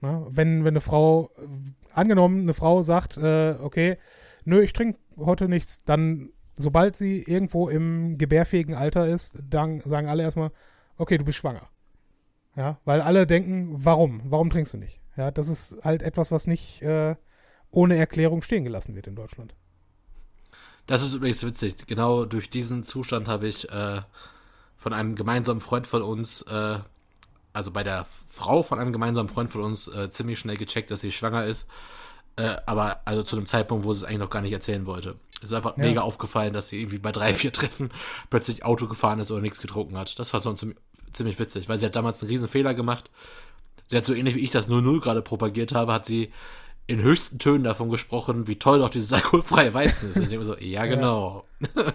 Na, wenn, wenn eine Frau, äh, angenommen, eine Frau sagt, äh, okay, nö, ich trinke heute nichts, dann, sobald sie irgendwo im gebärfähigen Alter ist, dann sagen alle erstmal, okay, du bist schwanger. Ja, weil alle denken, warum? Warum trinkst du nicht? Ja, das ist halt etwas, was nicht äh, ohne Erklärung stehen gelassen wird in Deutschland. Das ist übrigens witzig. Genau durch diesen Zustand habe ich äh, von einem gemeinsamen Freund von uns, äh, also bei der Frau von einem gemeinsamen Freund von uns, äh, ziemlich schnell gecheckt, dass sie schwanger ist. Äh, aber also zu einem Zeitpunkt, wo sie es eigentlich noch gar nicht erzählen wollte. Es ist einfach ja. mega aufgefallen, dass sie irgendwie bei drei, vier Treffen plötzlich Auto gefahren ist oder nichts getrunken hat. Das war sonst ziemlich witzig, weil sie hat damals einen riesen Fehler gemacht. Sie hat so ähnlich wie ich das 0-0 gerade propagiert habe, hat sie in höchsten Tönen davon gesprochen, wie toll doch dieses alkoholfreie Weizen ist. Und ich denke so, ja, genau.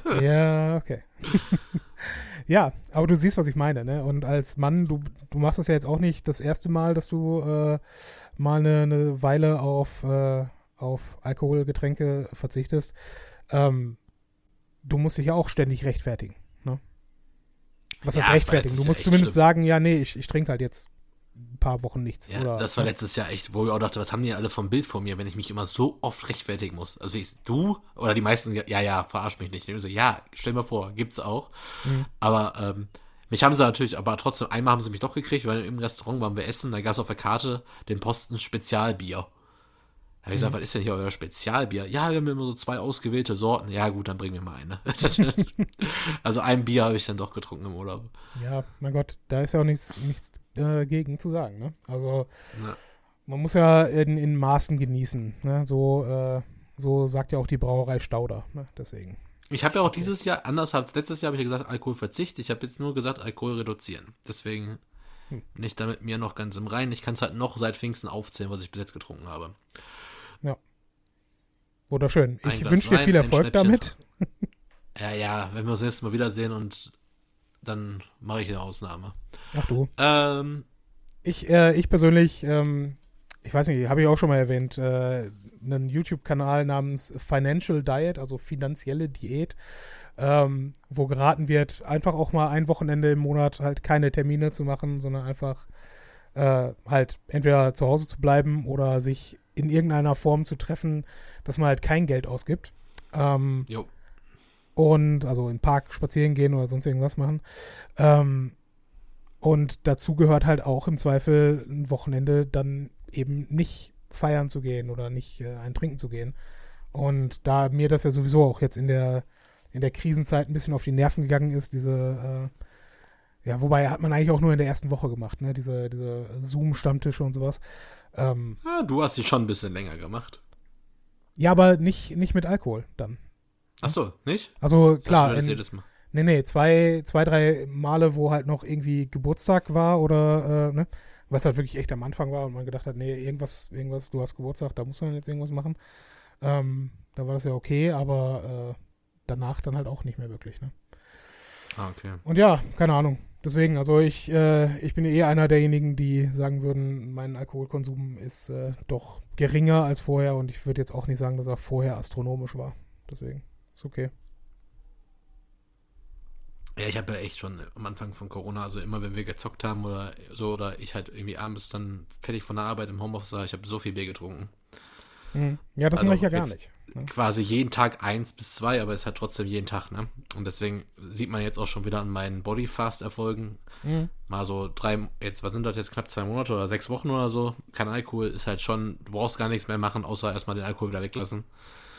Ja, ja okay. ja, aber du siehst, was ich meine, ne? Und als Mann, du, du machst das ja jetzt auch nicht das erste Mal, dass du äh, mal eine, eine, Weile auf, äh, auf Alkoholgetränke verzichtest. Ähm, du musst dich ja auch ständig rechtfertigen. Ne? Was heißt rechtfertigen? Du musst zumindest schlimm. sagen, ja, nee, ich, ich trinke halt jetzt ein paar Wochen nichts. Ja, oder, das war letztes Jahr echt, wo ich auch dachte, was haben die alle vom Bild von mir, wenn ich mich immer so oft rechtfertigen muss. Also ich, du oder die meisten, ja, ja, verarsch mich nicht. Ich so, ja, stell mir vor, gibt's auch. Mhm. Aber ähm, mich haben sie natürlich, aber trotzdem, einmal haben sie mich doch gekriegt, weil im Restaurant waren wir essen, da gab es auf der Karte den Posten Spezialbier. Da habe ich gesagt, mhm. was ist denn hier euer Spezialbier? Ja, wir haben immer so zwei ausgewählte Sorten. Ja, gut, dann bringen wir mal eine. also ein Bier habe ich dann doch getrunken im Urlaub. Ja, mein Gott, da ist ja auch nichts, nichts äh, gegen zu sagen. Ne? Also ja. man muss ja in, in Maßen genießen. Ne? So, äh, so sagt ja auch die Brauerei Stauder. Ne? Deswegen. Ich habe ja auch dieses Jahr, anders als letztes Jahr, habe ich ja gesagt, Alkoholverzicht. Ich habe jetzt nur gesagt, Alkohol reduzieren. Deswegen hm. bin ich da mit mir noch ganz im Reinen. Ich kann es halt noch seit Pfingsten aufzählen, was ich bis jetzt getrunken habe. Wunderschön. Ich wünsche dir viel Erfolg damit. Ja, ja, wenn wir uns nächstes Mal wiedersehen und dann mache ich eine Ausnahme. Ach du. Ähm, ich, äh, ich persönlich, ähm, ich weiß nicht, habe ich auch schon mal erwähnt, äh, einen YouTube-Kanal namens Financial Diet, also finanzielle Diät, ähm, wo geraten wird, einfach auch mal ein Wochenende im Monat halt keine Termine zu machen, sondern einfach äh, halt entweder zu Hause zu bleiben oder sich in irgendeiner Form zu treffen, dass man halt kein Geld ausgibt. Ähm, jo. Und also im Park spazieren gehen oder sonst irgendwas machen. Ähm, und dazu gehört halt auch im Zweifel ein Wochenende dann eben nicht feiern zu gehen oder nicht äh, ein Trinken zu gehen. Und da mir das ja sowieso auch jetzt in der, in der Krisenzeit ein bisschen auf die Nerven gegangen ist, diese äh, ja, wobei hat man eigentlich auch nur in der ersten Woche gemacht, ne? Diese, diese Zoom-Stammtische und sowas. Ähm, ah, du hast die schon ein bisschen länger gemacht. Ja, aber nicht, nicht mit Alkohol dann. Ach so, nicht? Also klar. Das in, jedes Mal. Nee, nee, zwei, zwei, drei Male, wo halt noch irgendwie Geburtstag war oder, äh, ne? Weil es halt wirklich echt am Anfang war und man gedacht hat, nee, irgendwas, irgendwas, du hast Geburtstag, da muss man jetzt irgendwas machen. Ähm, da war das ja okay, aber äh, danach dann halt auch nicht mehr wirklich, ne? Ah, okay. Und ja, keine Ahnung. Deswegen, also ich, äh, ich bin eher einer derjenigen, die sagen würden, mein Alkoholkonsum ist äh, doch geringer als vorher und ich würde jetzt auch nicht sagen, dass er vorher astronomisch war. Deswegen, ist okay. Ja, ich habe ja echt schon am Anfang von Corona, also immer wenn wir gezockt haben oder so, oder ich halt irgendwie abends dann fertig von der Arbeit im Homeoffice war, ich habe so viel Bier getrunken. Mhm. Ja, das also mache ich ja gar nicht. Ne? Quasi jeden Tag eins bis zwei, aber es hat trotzdem jeden Tag, ne? Und deswegen sieht man jetzt auch schon wieder an meinen Bodyfast-Erfolgen. Mhm. Mal so drei, jetzt, was sind das jetzt, knapp zwei Monate oder sechs Wochen oder so? Kein Alkohol ist halt schon, du brauchst gar nichts mehr machen, außer erstmal den Alkohol wieder weglassen.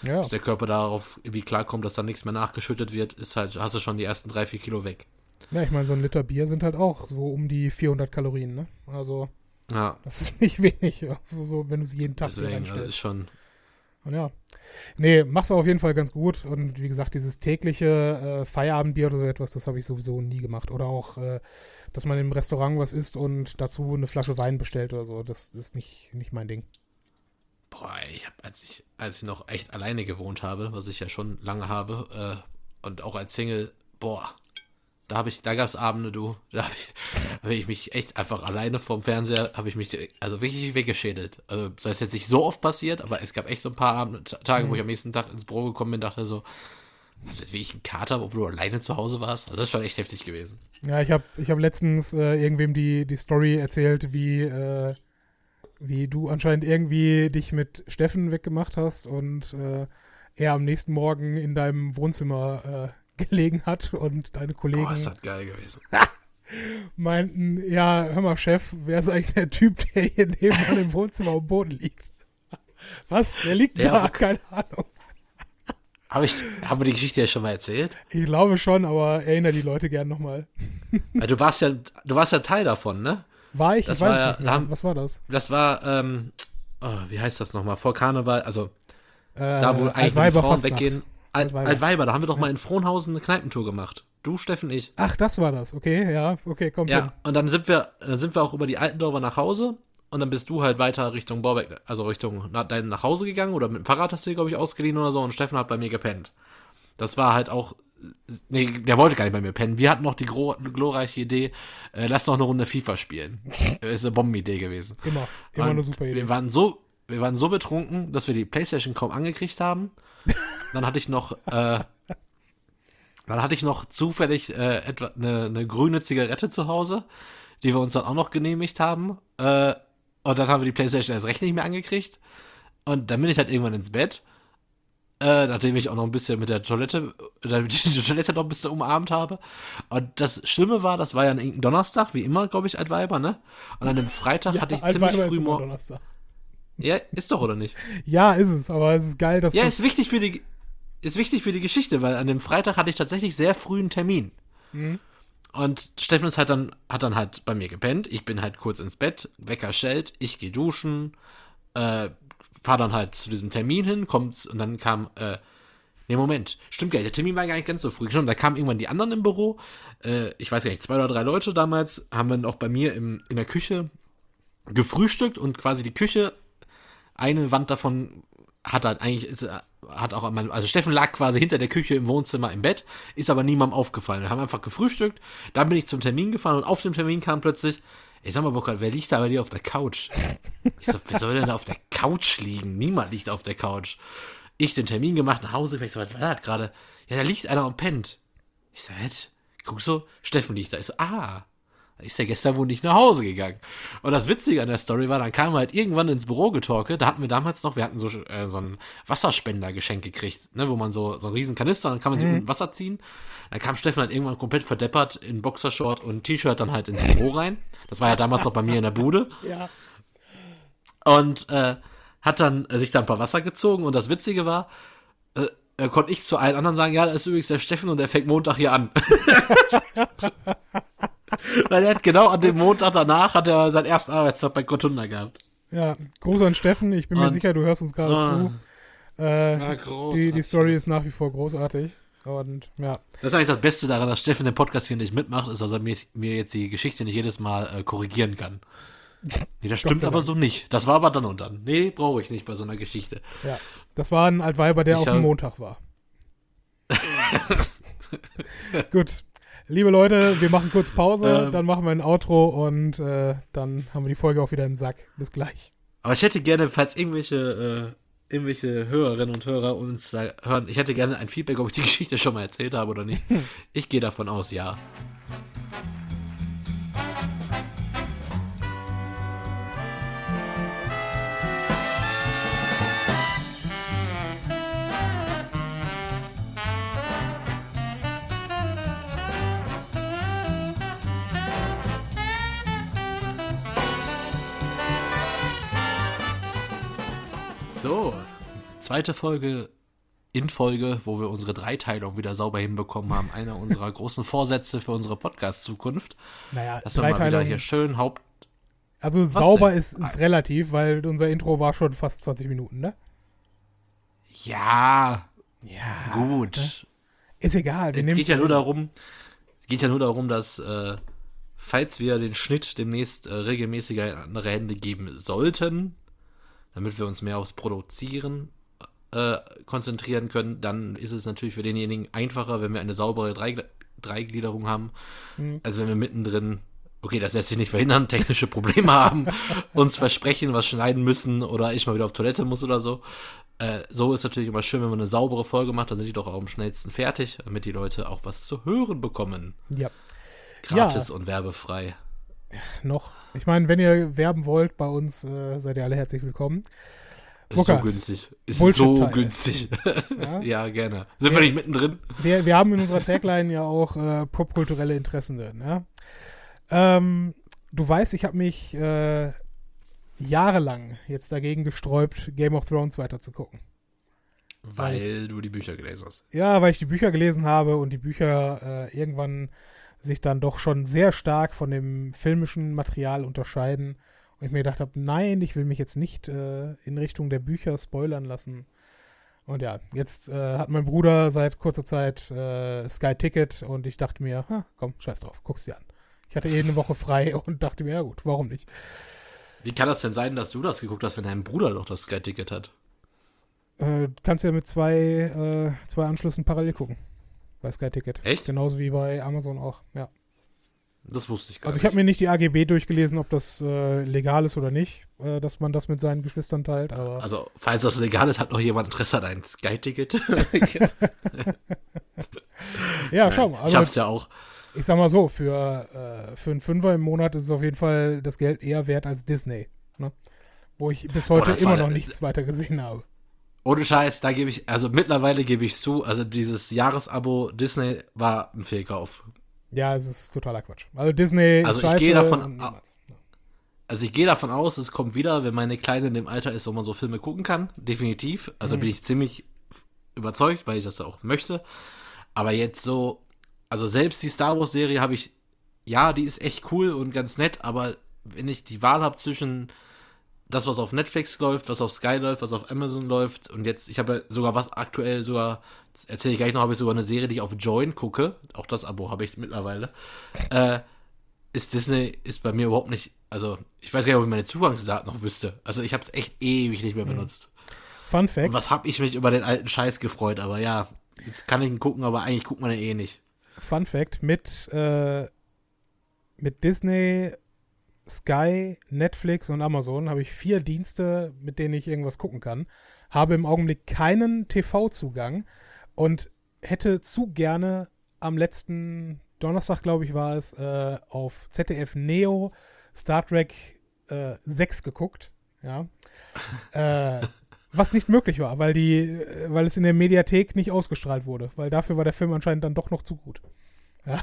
Ja. Bis der Körper darauf irgendwie klarkommt, dass da nichts mehr nachgeschüttet wird, ist halt, hast du schon die ersten drei, vier Kilo weg. Ja, ich meine, so ein Liter Bier sind halt auch so um die 400 Kalorien, ne? Also. Ja. Das ist nicht wenig, also so, wenn du es jeden Tag Deswegen, also ist schon. Und ja. Nee, machst du auf jeden Fall ganz gut. Und wie gesagt, dieses tägliche äh, Feierabendbier oder so etwas, das habe ich sowieso nie gemacht. Oder auch, äh, dass man im Restaurant was isst und dazu eine Flasche Wein bestellt oder so. Das ist nicht, nicht mein Ding. Boah, ich habe, als ich, als ich noch echt alleine gewohnt habe, was ich ja schon lange habe, äh, und auch als Single, boah, Da habe ich, da gab es Abende, du, da habe ich, hab ich mich echt einfach alleine vorm Fernseher, habe ich mich also wirklich weggeschädelt. Also, das ist jetzt nicht so oft passiert, aber es gab echt so ein paar Abende, Tage, mhm. wo ich am nächsten Tag ins Büro gekommen bin, dachte so, hast du jetzt wirklich einen Kater, obwohl du alleine zu Hause warst? Also das ist schon echt heftig gewesen. Ja, ich habe ich hab letztens äh, irgendwem die, die Story erzählt, wie, äh, wie du anscheinend irgendwie dich mit Steffen weggemacht hast und äh, er am nächsten Morgen in deinem Wohnzimmer äh, gelegen hat und deine Kollegen. Oh, ist das geil gewesen. meinten, ja, hör mal, Chef, wer ist eigentlich der Typ, der hier nebenan im Wohnzimmer am Boden liegt? Was? Wer liegt ja, da? Keine Ahnung. Habe ich, haben wir die Geschichte ja schon mal erzählt? Ich glaube schon, aber erinnere die Leute gern nochmal. du warst ja, du warst ja Teil davon, ne? War ich? Das ich weiß war, nicht mehr. Haben, Was war das? Das war, ähm, oh, wie heißt das nochmal? Vor Karneval, also äh, da, wo eigentlich Frauen weggehen. Altweiber. Altweiber, da haben wir doch mal in Frohnhausen eine Kneipentour gemacht. Du, Steffen, ich. Ach, das war das. Okay, ja, okay, komm. Ja, hin. und dann sind wir, dann sind wir auch über die Altendorfer nach Hause und dann bist du halt weiter Richtung Borbeck, also Richtung na, dein nach Hause gegangen oder mit dem Fahrrad hast du dir, glaube ich, ausgeliehen oder so und Steffen hat bei mir gepennt. Das war halt auch, nee, der wollte gar nicht bei mir pennen. Wir hatten noch die glorreiche Idee, äh, lass doch eine Runde FIFA spielen. ist eine Bombenidee gewesen. Immer, immer und eine super Idee. Wir waren so, wir waren so betrunken, dass wir die Playstation kaum angekriegt haben. Dann hatte ich noch, äh, dann hatte ich noch zufällig äh, etwa eine, eine grüne Zigarette zu Hause, die wir uns dann auch noch genehmigt haben. Äh, und dann haben wir die Playstation erst recht nicht mehr angekriegt. Und dann bin ich halt irgendwann ins Bett. Äh, nachdem ich auch noch ein bisschen mit der Toilette, äh, die Toilette noch ein bisschen umarmt habe. Und das Schlimme war, das war ja ein Donnerstag, wie immer, glaube ich, Altweiber, ne? Und an dem Freitag ja, hatte ich ziemlich früh morgens. Ja, ist doch, oder nicht? Ja, ist es, aber es ist geil, dass Ja, ist wichtig für die ist wichtig für die Geschichte, weil an dem Freitag hatte ich tatsächlich sehr früh einen Termin. Mhm. Und Steffen ist halt dann, hat dann halt bei mir gepennt. Ich bin halt kurz ins Bett, Wecker schellt, ich gehe duschen, äh, fahr dann halt zu diesem Termin hin, kommt und dann kam, äh, nee, Moment, stimmt gar nicht, der Termin war gar nicht ganz so früh. Stimmt, da kamen irgendwann die anderen im Büro, äh, ich weiß gar nicht, zwei oder drei Leute damals, haben dann auch bei mir im, in der Küche gefrühstückt und quasi die Küche eine Wand davon hat halt eigentlich, ist, hat auch, also Steffen lag quasi hinter der Küche im Wohnzimmer im Bett, ist aber niemandem aufgefallen. Wir haben einfach gefrühstückt, dann bin ich zum Termin gefahren und auf dem Termin kam plötzlich, ich sag mal, Burkhard, wer liegt da bei dir auf der Couch? Ich so, wer soll denn da auf der Couch liegen? Niemand liegt auf der Couch. Ich den Termin gemacht, nach Hause, ich so, was war das gerade? Ja, da liegt einer und pennt. Ich so, was? Guck so, Steffen liegt da. Ich so, ah, ist der gestern wohl nicht nach Hause gegangen. Und das Witzige an der Story war, dann kam er halt irgendwann ins Büro getorkelt. Da hatten wir damals noch, wir hatten so, äh, so einen Wasserspender geschenkt gekriegt, ne, wo man so, so einen riesen Kanister, dann kann man sich mhm. Wasser ziehen. Dann kam Steffen halt irgendwann komplett verdeppert in Boxershort und T-Shirt dann halt ins Büro rein. Das war ja damals noch bei mir in der Bude. Ja. Und äh, hat dann äh, sich da ein paar Wasser gezogen und das Witzige war, äh, äh, konnte ich zu allen anderen sagen, ja, das ist übrigens der Steffen und der fängt Montag hier an. Weil er hat genau an dem Montag danach hat er seinen ersten Arbeitstag bei Gotunda gehabt. Ja, Gruß an Steffen. Ich bin und, mir sicher, du hörst uns gerade oh, zu. Äh, ja, die, die Story ist nach wie vor großartig. Und ja. Das ist eigentlich das Beste daran, dass Steffen den Podcast hier nicht mitmacht, ist, dass er mir, mir jetzt die Geschichte nicht jedes Mal äh, korrigieren kann. Nee, das stimmt aber so nicht. Das war aber dann und dann. Nee, brauche ich nicht bei so einer Geschichte. Ja. Das war ein Altweiber, der ich auf dem Montag war. Gut. Liebe Leute, wir machen kurz Pause, ähm, dann machen wir ein Outro und äh, dann haben wir die Folge auch wieder im Sack. Bis gleich. Aber ich hätte gerne, falls irgendwelche, äh, irgendwelche Hörerinnen und Hörer uns da hören, ich hätte gerne ein Feedback, ob ich die Geschichte schon mal erzählt habe oder nicht. Ich gehe davon aus, ja. So, zweite Folge in Folge, wo wir unsere Dreiteilung wieder sauber hinbekommen haben. Einer unserer großen Vorsätze für unsere Podcast-Zukunft. Naja, Dass wir mal wieder hier schön Haupt. Also Was sauber ist, ist relativ, weil unser Intro war schon fast 20 Minuten, ne? Ja. Ja. Gut. Ne? Ist egal. Wir es geht ja nur darum, es geht ja nur darum, dass äh, falls wir den Schnitt demnächst äh, regelmäßiger in andere Hände geben sollten, damit wir uns mehr aufs Produzieren äh, konzentrieren können, dann ist es natürlich für denjenigen einfacher, wenn wir eine saubere Dreigliederung haben. Mhm. Also wenn wir mittendrin, okay, das lässt sich nicht verhindern, technische Probleme haben, uns versprechen, was schneiden müssen oder ich mal wieder auf Toilette muss oder so. Äh, so ist natürlich immer schön, wenn man eine saubere Folge macht, dann sind die doch auch am schnellsten fertig, damit die Leute auch was zu hören bekommen. Ja. Gratis ja. und werbefrei. Noch. Ich meine, wenn ihr werben wollt bei uns, äh, seid ihr alle herzlich willkommen. Ist so günstig. Ist so günstig. Ja? ja, gerne. Sind wir, wir, nicht mittendrin? Wir, wir haben in unserer Tagline ja auch äh, popkulturelle Interessen drin. Ja? Ähm, du weißt, ich habe mich äh, jahrelang jetzt dagegen gesträubt, Game of Thrones weiter zu gucken. Weil, weil ich, du die Bücher gelesen hast. Ja, weil ich die Bücher gelesen habe und die Bücher äh, irgendwann sich dann doch schon sehr stark von dem filmischen Material unterscheiden und ich mir gedacht habe, nein, ich will mich jetzt nicht äh, in Richtung der Bücher spoilern lassen. Und ja, jetzt äh, hat mein Bruder seit kurzer Zeit äh, Sky Ticket und ich dachte mir, ha, komm, scheiß drauf, guck's dir an. Ich hatte eh eine Woche frei und dachte mir, ja gut, warum nicht? Wie kann das denn sein, dass du das geguckt hast, wenn dein Bruder doch das Sky Ticket hat? Äh, kannst ja mit zwei, äh, zwei Anschlüssen parallel gucken. Bei Sky Ticket. Echt? Genauso wie bei Amazon auch, ja. Das wusste ich gar also ich habe mir nicht die AGB durchgelesen, ob das äh, legal ist oder nicht, äh, dass man das mit seinen Geschwistern teilt. Aber also falls das legal ist, hat noch jemand Interesse an ein Sky-Ticket. ja, schau mal. Also, ich hab's ja auch. Ich sag mal so, für, äh, für einen Fünfer im Monat ist es auf jeden Fall das Geld eher wert als Disney. Ne? Wo ich bis heute Boah, immer noch nichts weiter gesehen habe. Ohne Scheiß, da gebe ich, also mittlerweile gebe ich zu, also dieses Jahresabo Disney war ein Fehlkauf. Ja, es ist totaler Quatsch. Also Disney also ist ich gehe davon also ich gehe davon aus, es kommt wieder, wenn meine Kleine in dem Alter ist, wo man so Filme gucken kann. Definitiv. Also mhm. bin ich ziemlich überzeugt, weil ich das auch möchte. Aber jetzt so, also selbst die Star Wars Serie habe ich, ja, die ist echt cool und ganz nett, aber wenn ich die Wahl habe zwischen das, was auf Netflix läuft, was auf Sky läuft, was auf Amazon läuft und jetzt, ich habe sogar was aktuell sogar, erzähle ich gleich noch, habe ich sogar eine Serie, die ich auf Join gucke, auch das Abo habe ich mittlerweile, äh, ist Disney, ist bei mir überhaupt nicht, also ich weiß gar nicht, ob ich meine Zugangsdaten noch wüsste. Also ich habe es echt ewig nicht mehr mhm. benutzt. Fun Fact. Und was habe ich mich über den alten Scheiß gefreut, aber ja, jetzt kann ich ihn gucken, aber eigentlich guckt man ihn eh nicht. Fun Fact, mit, äh, mit Disney Sky, Netflix und Amazon habe ich vier Dienste, mit denen ich irgendwas gucken kann. Habe im Augenblick keinen TV-Zugang und hätte zu gerne am letzten Donnerstag, glaube ich, war es, äh, auf ZDF Neo Star Trek äh, 6 geguckt. Ja. äh, was nicht möglich war, weil die, weil es in der Mediathek nicht ausgestrahlt wurde, weil dafür war der Film anscheinend dann doch noch zu gut. Ja.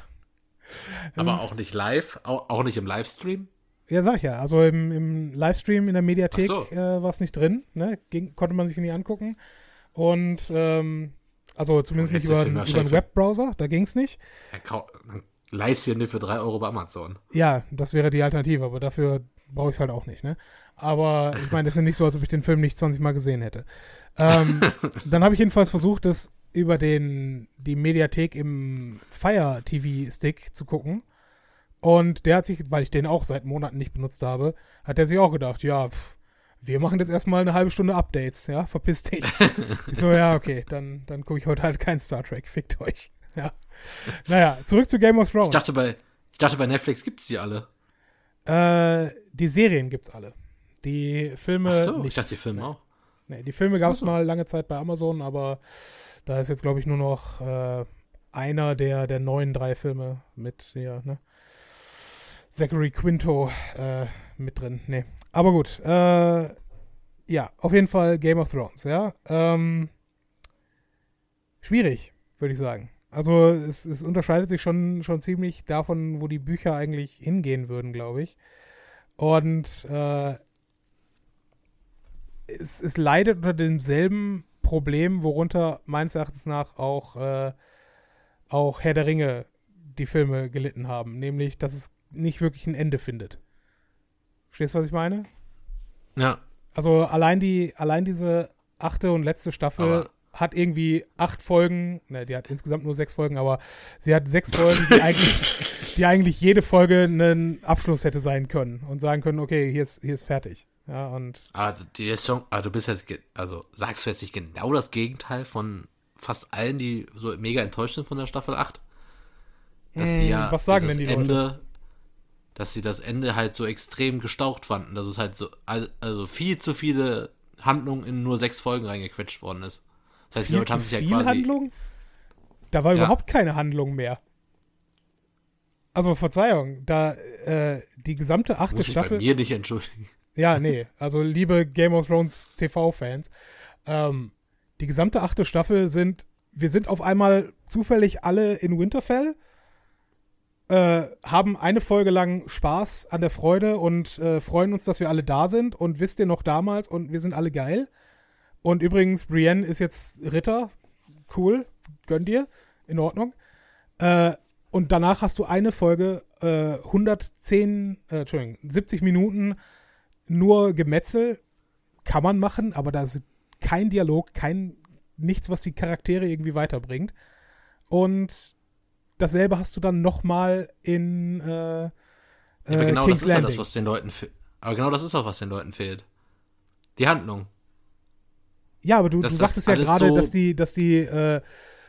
Aber auch nicht live, auch, auch nicht im Livestream? Ja, sag ich ja. Also im, im Livestream in der Mediathek so. äh, war es nicht drin. Ne? Ging, konnte man sich nie angucken. Und ähm, also zumindest nicht über, über einen Webbrowser, da ging es nicht. Ja, leist dir für 3 Euro bei Amazon. Ja, das wäre die Alternative, aber dafür brauche ich es halt auch nicht. Ne? Aber ich meine, das ist ja nicht so, als ob ich den Film nicht 20 Mal gesehen hätte. Ähm, dann habe ich jedenfalls versucht, das über den, die Mediathek im Fire TV Stick zu gucken. Und der hat sich, weil ich den auch seit Monaten nicht benutzt habe, hat er sich auch gedacht, ja, pff, wir machen jetzt erstmal eine halbe Stunde Updates, ja, verpiss dich. ich so, ja, okay, dann, dann gucke ich heute halt kein Star Trek, fickt euch. Ja. Naja, zurück zu Game of Thrones. Ich dachte, bei, ich dachte, bei Netflix gibt's die alle. Äh, die Serien gibt's alle. Die Filme. Ach so, nicht. ich dachte, die Filme nee. auch. Nee, die Filme gab's so. mal lange Zeit bei Amazon, aber da ist jetzt, glaube ich, nur noch äh, einer der, der neuen drei Filme mit, ja, ne? Zachary Quinto äh, mit drin. Nee. Aber gut. Äh, ja, auf jeden Fall Game of Thrones, ja. Ähm, schwierig, würde ich sagen. Also es, es, unterscheidet sich schon, schon ziemlich davon, wo die Bücher eigentlich hingehen würden, glaube ich. Und äh, es, es, leidet unter demselben Problem, worunter meines Erachtens nach auch, äh, auch Herr der Ringe die Filme gelitten haben. Nämlich, dass es nicht wirklich ein Ende findet. Verstehst du, was ich meine? Ja. Also allein die, allein diese achte und letzte Staffel aber hat irgendwie acht Folgen, ne, die hat insgesamt nur sechs Folgen, aber sie hat sechs Folgen, die eigentlich, die eigentlich jede Folge einen Abschluss hätte sein können und sagen können, okay, hier ist, hier ist fertig. Ja, und. Aber die ist schon, also du bist jetzt, also sagst du jetzt nicht genau das Gegenteil von fast allen, die so mega enttäuscht sind von der Staffel 8? dass die ja was sagen denn die Leute? Dass sie das Ende halt so extrem gestaucht fanden, dass es halt so, al- also viel zu viele Handlungen in nur sechs Folgen reingequetscht worden ist. Das heißt, die Viel Leute zu haben sich ja quasi. Handlung? Da war Ja. überhaupt keine Handlung mehr. Also Verzeihung, da äh, die gesamte achte Muss ich bei Staffel. mir nicht entschuldigen. Ja, nee, also liebe Game of Thrones TV-Fans, ähm, die gesamte achte Staffel sind, wir sind auf einmal zufällig alle in Winterfell, äh, haben eine Folge lang Spaß an der Freude und äh, freuen uns, dass wir alle da sind und wisst ihr noch damals und wir sind alle geil. Und übrigens, Brienne ist jetzt Ritter, cool, gönn dir, in Ordnung. Äh, und danach hast du eine Folge, äh, 110, äh, Entschuldigung, 70 Minuten nur Gemetzel kann man machen, aber da ist kein Dialog, kein nichts, was die Charaktere irgendwie weiterbringt. Und dasselbe hast du dann nochmal in äh, Ja, aber äh, genau King's das ist ja das, was den Leuten fehlt. Aber genau das ist auch, was den Leuten fehlt. Die Handlung. ja, aber du, dass du sagtest ja gerade, so- dass die, dass die, äh,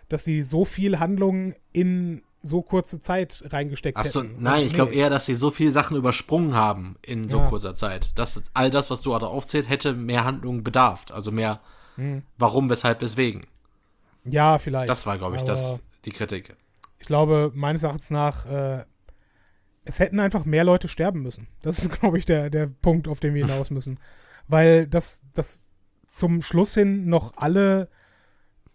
dass die so viel Handlung in so kurze Zeit reingesteckt Achso, hätten. nein, Und ich glaube nee. eher, dass sie so viele Sachen übersprungen haben in so Ja. kurzer Zeit. Dass all das, was du gerade aufzählt, hätte mehr Handlung bedarf. Also mehr Hm. warum, weshalb, weswegen. Ja, vielleicht. Das war, glaube ich, Aber das, die Kritik. Ich glaube, meines Erachtens nach, äh, es hätten einfach mehr Leute sterben müssen. Das ist, glaube ich, der, der Punkt, auf den wir hinaus müssen. Weil das, das zum Schluss hin noch alle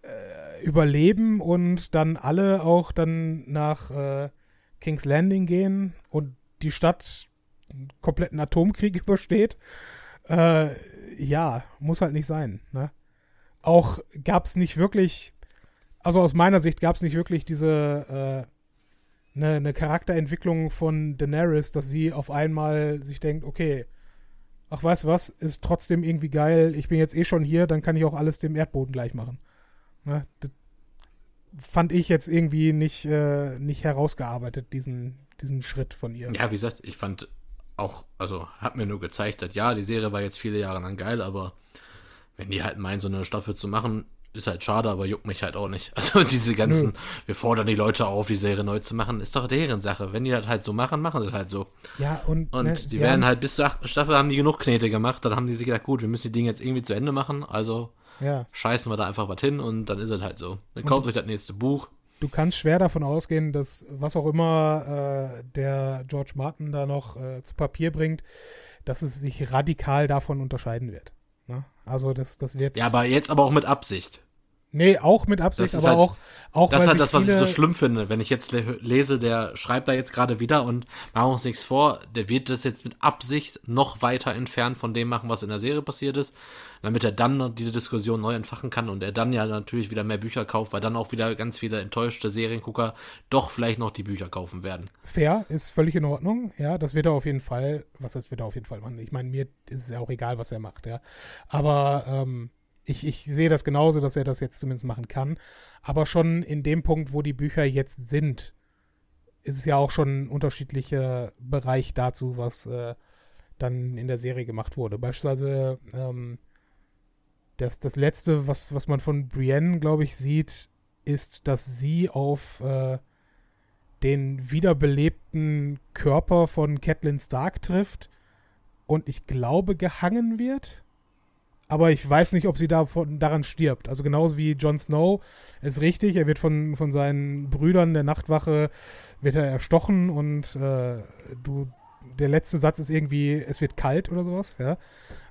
äh, überleben und dann alle auch dann nach äh, King's Landing gehen und die Stadt einen kompletten Atomkrieg übersteht. Äh, ja, muss halt nicht sein. Ne? Auch gab es nicht wirklich, also aus meiner Sicht gab es nicht wirklich diese äh, eine ne Charakterentwicklung von Daenerys, dass sie auf einmal sich denkt, okay, ach weißt du was, ist trotzdem irgendwie geil, ich bin jetzt eh schon hier, dann kann ich auch alles dem Erdboden gleich machen. Ne? Das fand ich jetzt irgendwie nicht, äh, nicht herausgearbeitet, diesen, diesen Schritt von ihr. Ja, wie gesagt, ich fand auch, also hat mir nur gezeigt, dass ja, die Serie war jetzt viele Jahre lang geil, aber wenn die halt meinen, so eine Staffel zu machen, ist halt schade, aber juckt mich halt auch nicht. Also diese ganzen, wir fordern die Leute auf, die Serie neu zu machen, ist doch deren Sache. Wenn die das halt so machen, machen sie das halt so. Ja, und, Und ne, die werden halt bis zur achten Staffel haben die genug Knete gemacht, dann haben die sich gedacht, gut, wir müssen die Dinge jetzt irgendwie zu Ende machen, also Ja, scheißen wir da einfach was hin und dann ist es halt so. Dann kauft euch das nächste Buch. du kannst schwer davon ausgehen, dass was auch immer äh, der George Martin da noch äh, zu Papier bringt, dass es sich radikal davon unterscheiden wird. Ne? Also das, das wird. Ja, aber jetzt aber auch mit Absicht. Nee, auch mit Absicht, aber halt- auch, auch Das ist halt das, was ich so schlimm finde. Wenn ich jetzt le lese, der schreibt da jetzt gerade wieder und machen uns nichts vor, der wird das jetzt mit Absicht noch weiter entfernt von dem machen, was in der Serie passiert ist, damit er dann diese Diskussion neu entfachen kann und er dann ja natürlich wieder mehr Bücher kauft, weil dann auch wieder ganz viele enttäuschte Seriengucker doch vielleicht noch die Bücher kaufen werden. Fair, ist völlig in Ordnung. Ja, das wird er auf jeden Fall, was das wird er auf jeden Fall machen. Ich meine, mir ist es ja auch egal, was er macht, ja. Aber ähm, ich, ich sehe das genauso, dass er das jetzt zumindest machen kann. Aber schon in dem Punkt, wo die Bücher jetzt sind, ist es ja auch schon ein unterschiedlicher Bereich dazu, was äh, dann in der Serie gemacht wurde. Beispielsweise ähm, das, das letzte, was, was man von Brienne, glaube ich, sieht, ist, dass sie auf äh, den wiederbelebten Körper von Catelyn Stark trifft und ich glaube gehangen wird. Aber ich weiß nicht, ob sie davon, daran stirbt. Also genauso wie Jon Snow ist richtig, er wird von, von seinen Brüdern der Nachtwache wird er erstochen und äh, du der letzte Satz ist irgendwie, es wird kalt oder sowas, ja.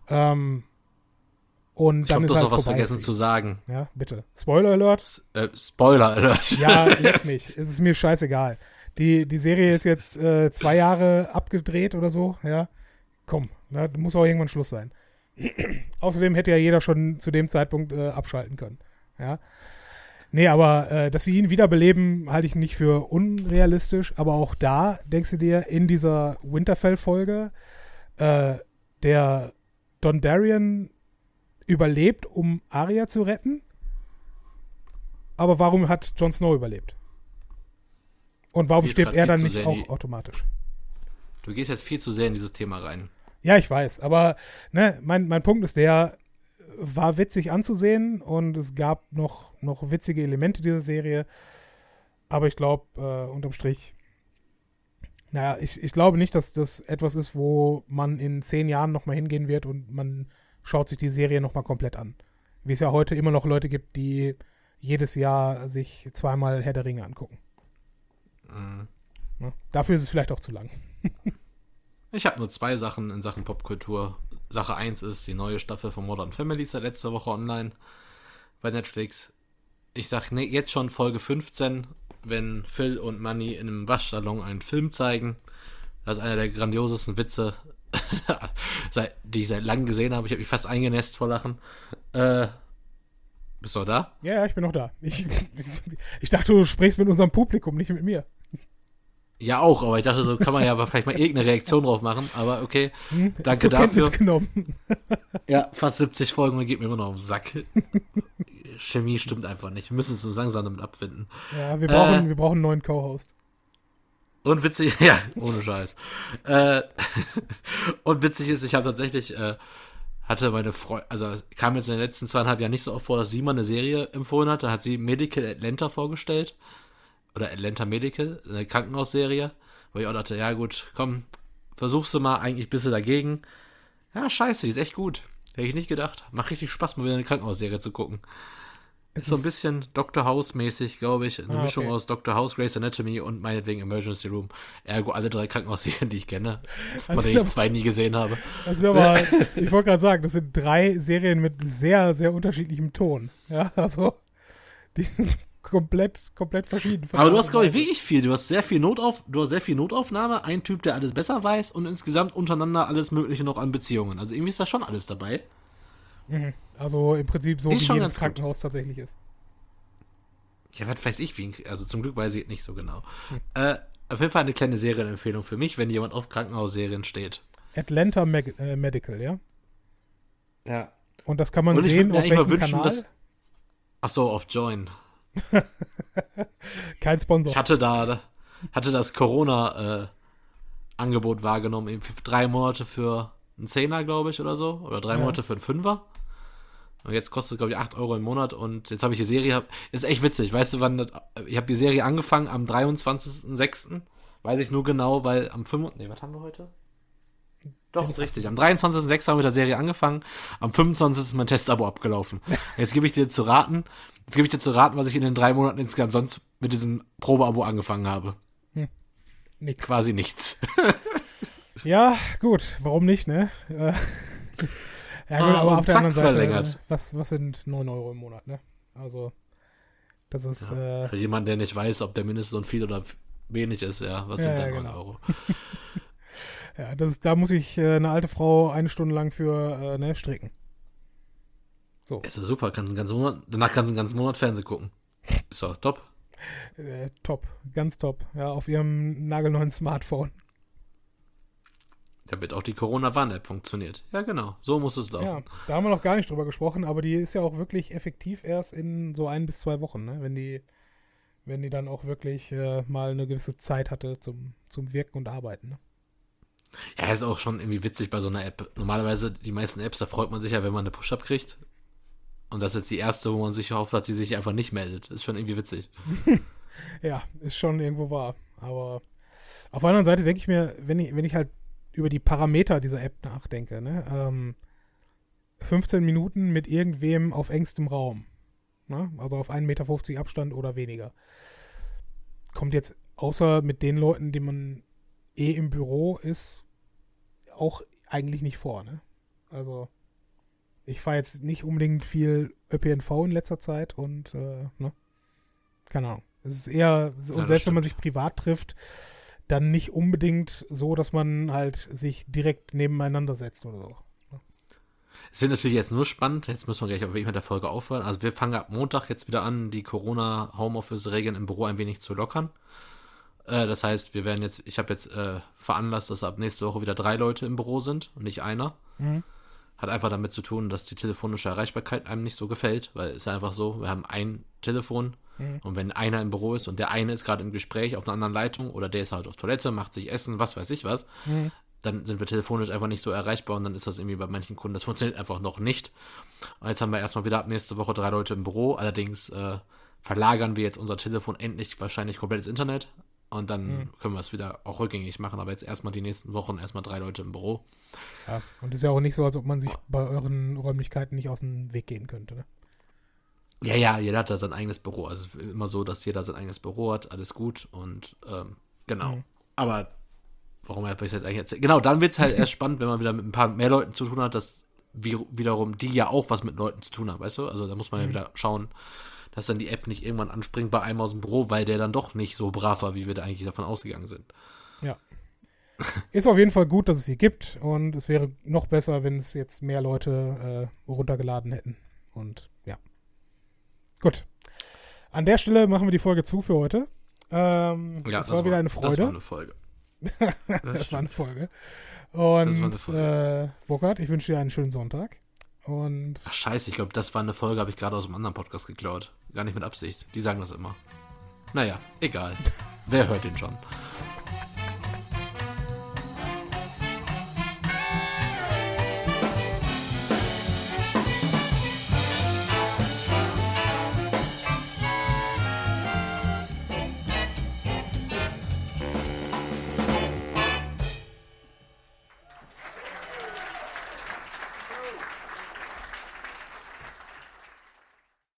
Ähm, und Ich dann habe ist bloß halt noch was vergessen zu sagen. Ja, bitte. Spoiler Alert. S äh, Spoiler Alert. Ja, leck mich. Es ist mir scheißegal. Die, die Serie ist jetzt äh, zwei Jahre abgedreht oder so, ja. Komm, da muss auch irgendwann Schluss sein. Außerdem hätte ja jeder schon zu dem Zeitpunkt äh, abschalten können, ja. Nee, aber äh, dass sie ihn wiederbeleben, halte ich nicht für unrealistisch. Aber auch da denkst du dir in dieser Winterfell-Folge, äh, der Dondarrion überlebt, um Arya zu retten. Aber warum hat Jon Snow überlebt? Und warum stirbt er dann nicht auch automatisch? Du gehst jetzt viel zu sehr in dieses Thema rein. Ja, ich weiß, aber ne, mein, mein Punkt ist der, war witzig anzusehen und es gab noch, noch witzige Elemente dieser Serie. Aber ich glaube, äh, unterm Strich Naja, ich, ich glaube nicht, dass das etwas ist, wo man in zehn Jahren nochmal hingehen wird und man schaut sich die Serie nochmal komplett an. Wie es ja heute immer noch Leute gibt, die jedes Jahr sich zweimal Herr der Ringe angucken. Mhm. Ja, dafür ist es vielleicht auch zu lang. ich habe nur zwei Sachen in Sachen Popkultur. Sache 1 ist die neue Staffel von Modern Family seit letzter Woche online bei Netflix. Ich sag ne, jetzt schon Folge 15, wenn Phil und Manny in einem Waschsalon einen Film zeigen. Das ist einer der grandiosesten Witze, die ich seit langem gesehen habe. Ich habe mich fast eingenässt vor Lachen. Äh, bist du da? Ja, ja, ich bin noch da. Ich, ich dachte, du sprichst mit unserem Publikum, nicht mit mir. Ja, auch, aber ich dachte, so kann man ja vielleicht mal irgendeine Reaktion drauf machen. Aber okay, hm, danke dafür. Genommen. ja, fast 70 Folgen und geht mir immer noch auf den Sack. Chemie stimmt einfach nicht. Wir müssen uns langsam damit abfinden. Ja, wir brauchen, äh, wir brauchen einen neuen Co-Host. Und witzig, ja, ohne Scheiß. äh, und witzig ist, ich habe tatsächlich, äh, hatte meine Freundin, also kam jetzt in den letzten zweieinhalb Jahren nicht so oft vor, dass sie mal eine Serie empfohlen hat. Da hat sie Medical Atlanta vorgestellt oder Atlanta Medical, eine Krankenhausserie, wo ich auch dachte, ja gut, komm, versuchst du mal, eigentlich bist du dagegen. Ja, scheiße, die ist echt gut. Hätte ich nicht gedacht. Macht richtig Spaß, mal wieder eine Krankenhausserie zu gucken. Ist, ist so ein bisschen Dr. House-mäßig, glaube ich. Eine ah, Mischung aus Dr. House, Grey's Anatomy und meinetwegen Emergency Room. Ergo alle drei Krankenhausserien, die ich kenne. Also von denen ich zwei nie gesehen habe. Also aber, ich wollte gerade sagen, das sind drei Serien mit sehr, sehr unterschiedlichem Ton. Ja, also die sind komplett, komplett verschieden. Aber du hast, glaube ich, wirklich viel. Du hast sehr viel Notauf, du hast sehr viel Notaufnahme, ein Typ, der alles besser weiß und insgesamt untereinander alles Mögliche noch an Beziehungen. Also irgendwie ist da schon alles dabei. Mhm. Also im Prinzip so, ist wie jedes Krankenhaus gut. tatsächlich ist. Ja, was weiß ich, wie, also zum Glück weiß ich nicht so genau. Hm. Äh, auf jeden Fall eine kleine Serienempfehlung für mich, wenn jemand auf Krankenhausserien steht. Atlanta Meg äh, Medical, ja? Ja. Und das kann man sehen auf welchem wünschen, Kanal? Dass, ach so, auf Join. Kein Sponsor. Ich hatte da, hatte das Corona-Angebot äh, wahrgenommen, eben drei Monate für einen Zehner, glaube ich, oder so. Oder drei ja. Monate für einen Fünfer. Und jetzt kostet, glaube ich, 8 Euro im Monat. Und jetzt habe ich die Serie. Ist echt witzig. Weißt du, wann. Das, ich habe die Serie angefangen am 23.06. Weiß ich nur genau, weil am 5. Nee, was haben wir heute? Doch, ist richtig. Am 23.06. haben wir mit der Serie angefangen. Am 25. ist mein Testabo abgelaufen. Jetzt gebe ich dir zu raten, Jetzt gebe ich dir zu raten, was ich in den drei Monaten insgesamt sonst mit diesem Probeabo angefangen habe. Hm. Nix. Quasi nichts. ja, gut, warum nicht, ne? Äh, ja, gut, ah, aber auf der anderen Seite, verlängert. was, was sind 9 Euro im Monat, ne? Also, das ist. Ja, äh, für jemanden, der nicht weiß, ob der Mindestlohn viel oder wenig ist, ja, was ja, sind da 9 genau. Euro? ja, das, da muss ich äh, eine alte Frau eine Stunde lang für äh, ne, stricken. So. Ist ja super, kannst einen ganzen Monat, danach kannst du einen ganzen Monat Fernsehen gucken. Ist doch top. Äh, top, ganz top. Ja, auf ihrem nagelneuen Smartphone. Damit auch die Corona-Warn-App funktioniert. Ja, genau. So muss es laufen. Ja, da haben wir noch gar nicht drüber gesprochen, aber die ist ja auch wirklich effektiv erst in so ein bis zwei Wochen, ne? wenn die, wenn die dann auch wirklich äh, mal eine gewisse Zeit hatte zum, zum Wirken und Arbeiten. Ne? Ja, ist auch schon irgendwie witzig bei so einer App. Normalerweise, die meisten Apps, da freut man sich ja, wenn man eine Push-Up kriegt. Und das ist jetzt die erste, wo man sich hofft, dass sie sich einfach nicht meldet. Ist schon irgendwie witzig. ja, ist schon irgendwo wahr. Aber auf der anderen Seite denke ich mir, wenn ich, wenn ich halt über die Parameter dieser App nachdenke, ne, ähm, 15 Minuten mit irgendwem auf engstem Raum. Ne? Also auf 1,50 Meter Abstand oder weniger. Kommt jetzt außer mit den Leuten, die man eh im Büro ist, auch eigentlich nicht vor. Ne? Also ich fahre jetzt nicht unbedingt viel ÖPNV in letzter Zeit und äh, ne? Keine Ahnung. Es ist eher, und ja, selbst stimmt. wenn man sich privat trifft, dann nicht unbedingt so, dass man halt sich direkt nebeneinander setzt oder so. Ne? Es wird natürlich jetzt nur spannend, jetzt müssen wir gleich auf mit der Folge aufhören. Also wir fangen ab Montag jetzt wieder an, die Corona-Homeoffice-Regeln im Büro ein wenig zu lockern. Äh, das heißt, wir werden jetzt, ich habe jetzt äh, veranlasst, dass ab nächste Woche wieder drei Leute im Büro sind und nicht einer. Mhm. Hat einfach damit zu tun, dass die telefonische Erreichbarkeit einem nicht so gefällt, weil es ist einfach so, wir haben ein Telefon mhm. und wenn einer im Büro ist und der eine ist gerade im Gespräch auf einer anderen Leitung oder der ist halt auf Toilette, macht sich Essen, was weiß ich was, mhm. dann sind wir telefonisch einfach nicht so erreichbar und dann ist das irgendwie bei manchen Kunden, das funktioniert einfach noch nicht. Und jetzt haben wir erstmal wieder ab nächste Woche drei Leute im Büro, allerdings äh, verlagern wir jetzt unser Telefon endlich wahrscheinlich komplett ins Internet. Und dann mhm. können wir es wieder auch rückgängig machen. Aber jetzt erstmal die nächsten Wochen erstmal drei Leute im Büro. Ja, und ist ja auch nicht so, als ob man sich bei euren Räumlichkeiten nicht aus dem Weg gehen könnte, ne? Ja, ja, jeder hat da sein eigenes Büro. Also es ist immer so, dass jeder sein eigenes Büro hat, alles gut und ähm, genau. Mhm. Aber warum habe ich das jetzt eigentlich erzählt? Genau, dann wird es halt erst spannend, wenn man wieder mit ein paar mehr Leuten zu tun hat, dass wie, wiederum die ja auch was mit Leuten zu tun haben, weißt du? Also da muss man mhm. ja wieder schauen, dass dann die App nicht irgendwann anspringt bei einem aus dem Büro, weil der dann doch nicht so brav war, wie wir da eigentlich davon ausgegangen sind. Ist auf jeden Fall gut, dass es sie gibt und es wäre noch besser, wenn es jetzt mehr Leute äh, runtergeladen hätten. Und ja. Gut. An der Stelle machen wir die Folge zu für heute. Ähm, ja, das, das war wieder eine Freude. Das war eine Folge. das, das war eine Folge. Und äh, Burkhard, ich wünsche dir einen schönen Sonntag. Und Ach scheiße, ich glaube, das war eine Folge, habe ich gerade aus einem anderen Podcast geklaut. Gar nicht mit Absicht. Die sagen das immer. Naja, egal. Wer hört den schon?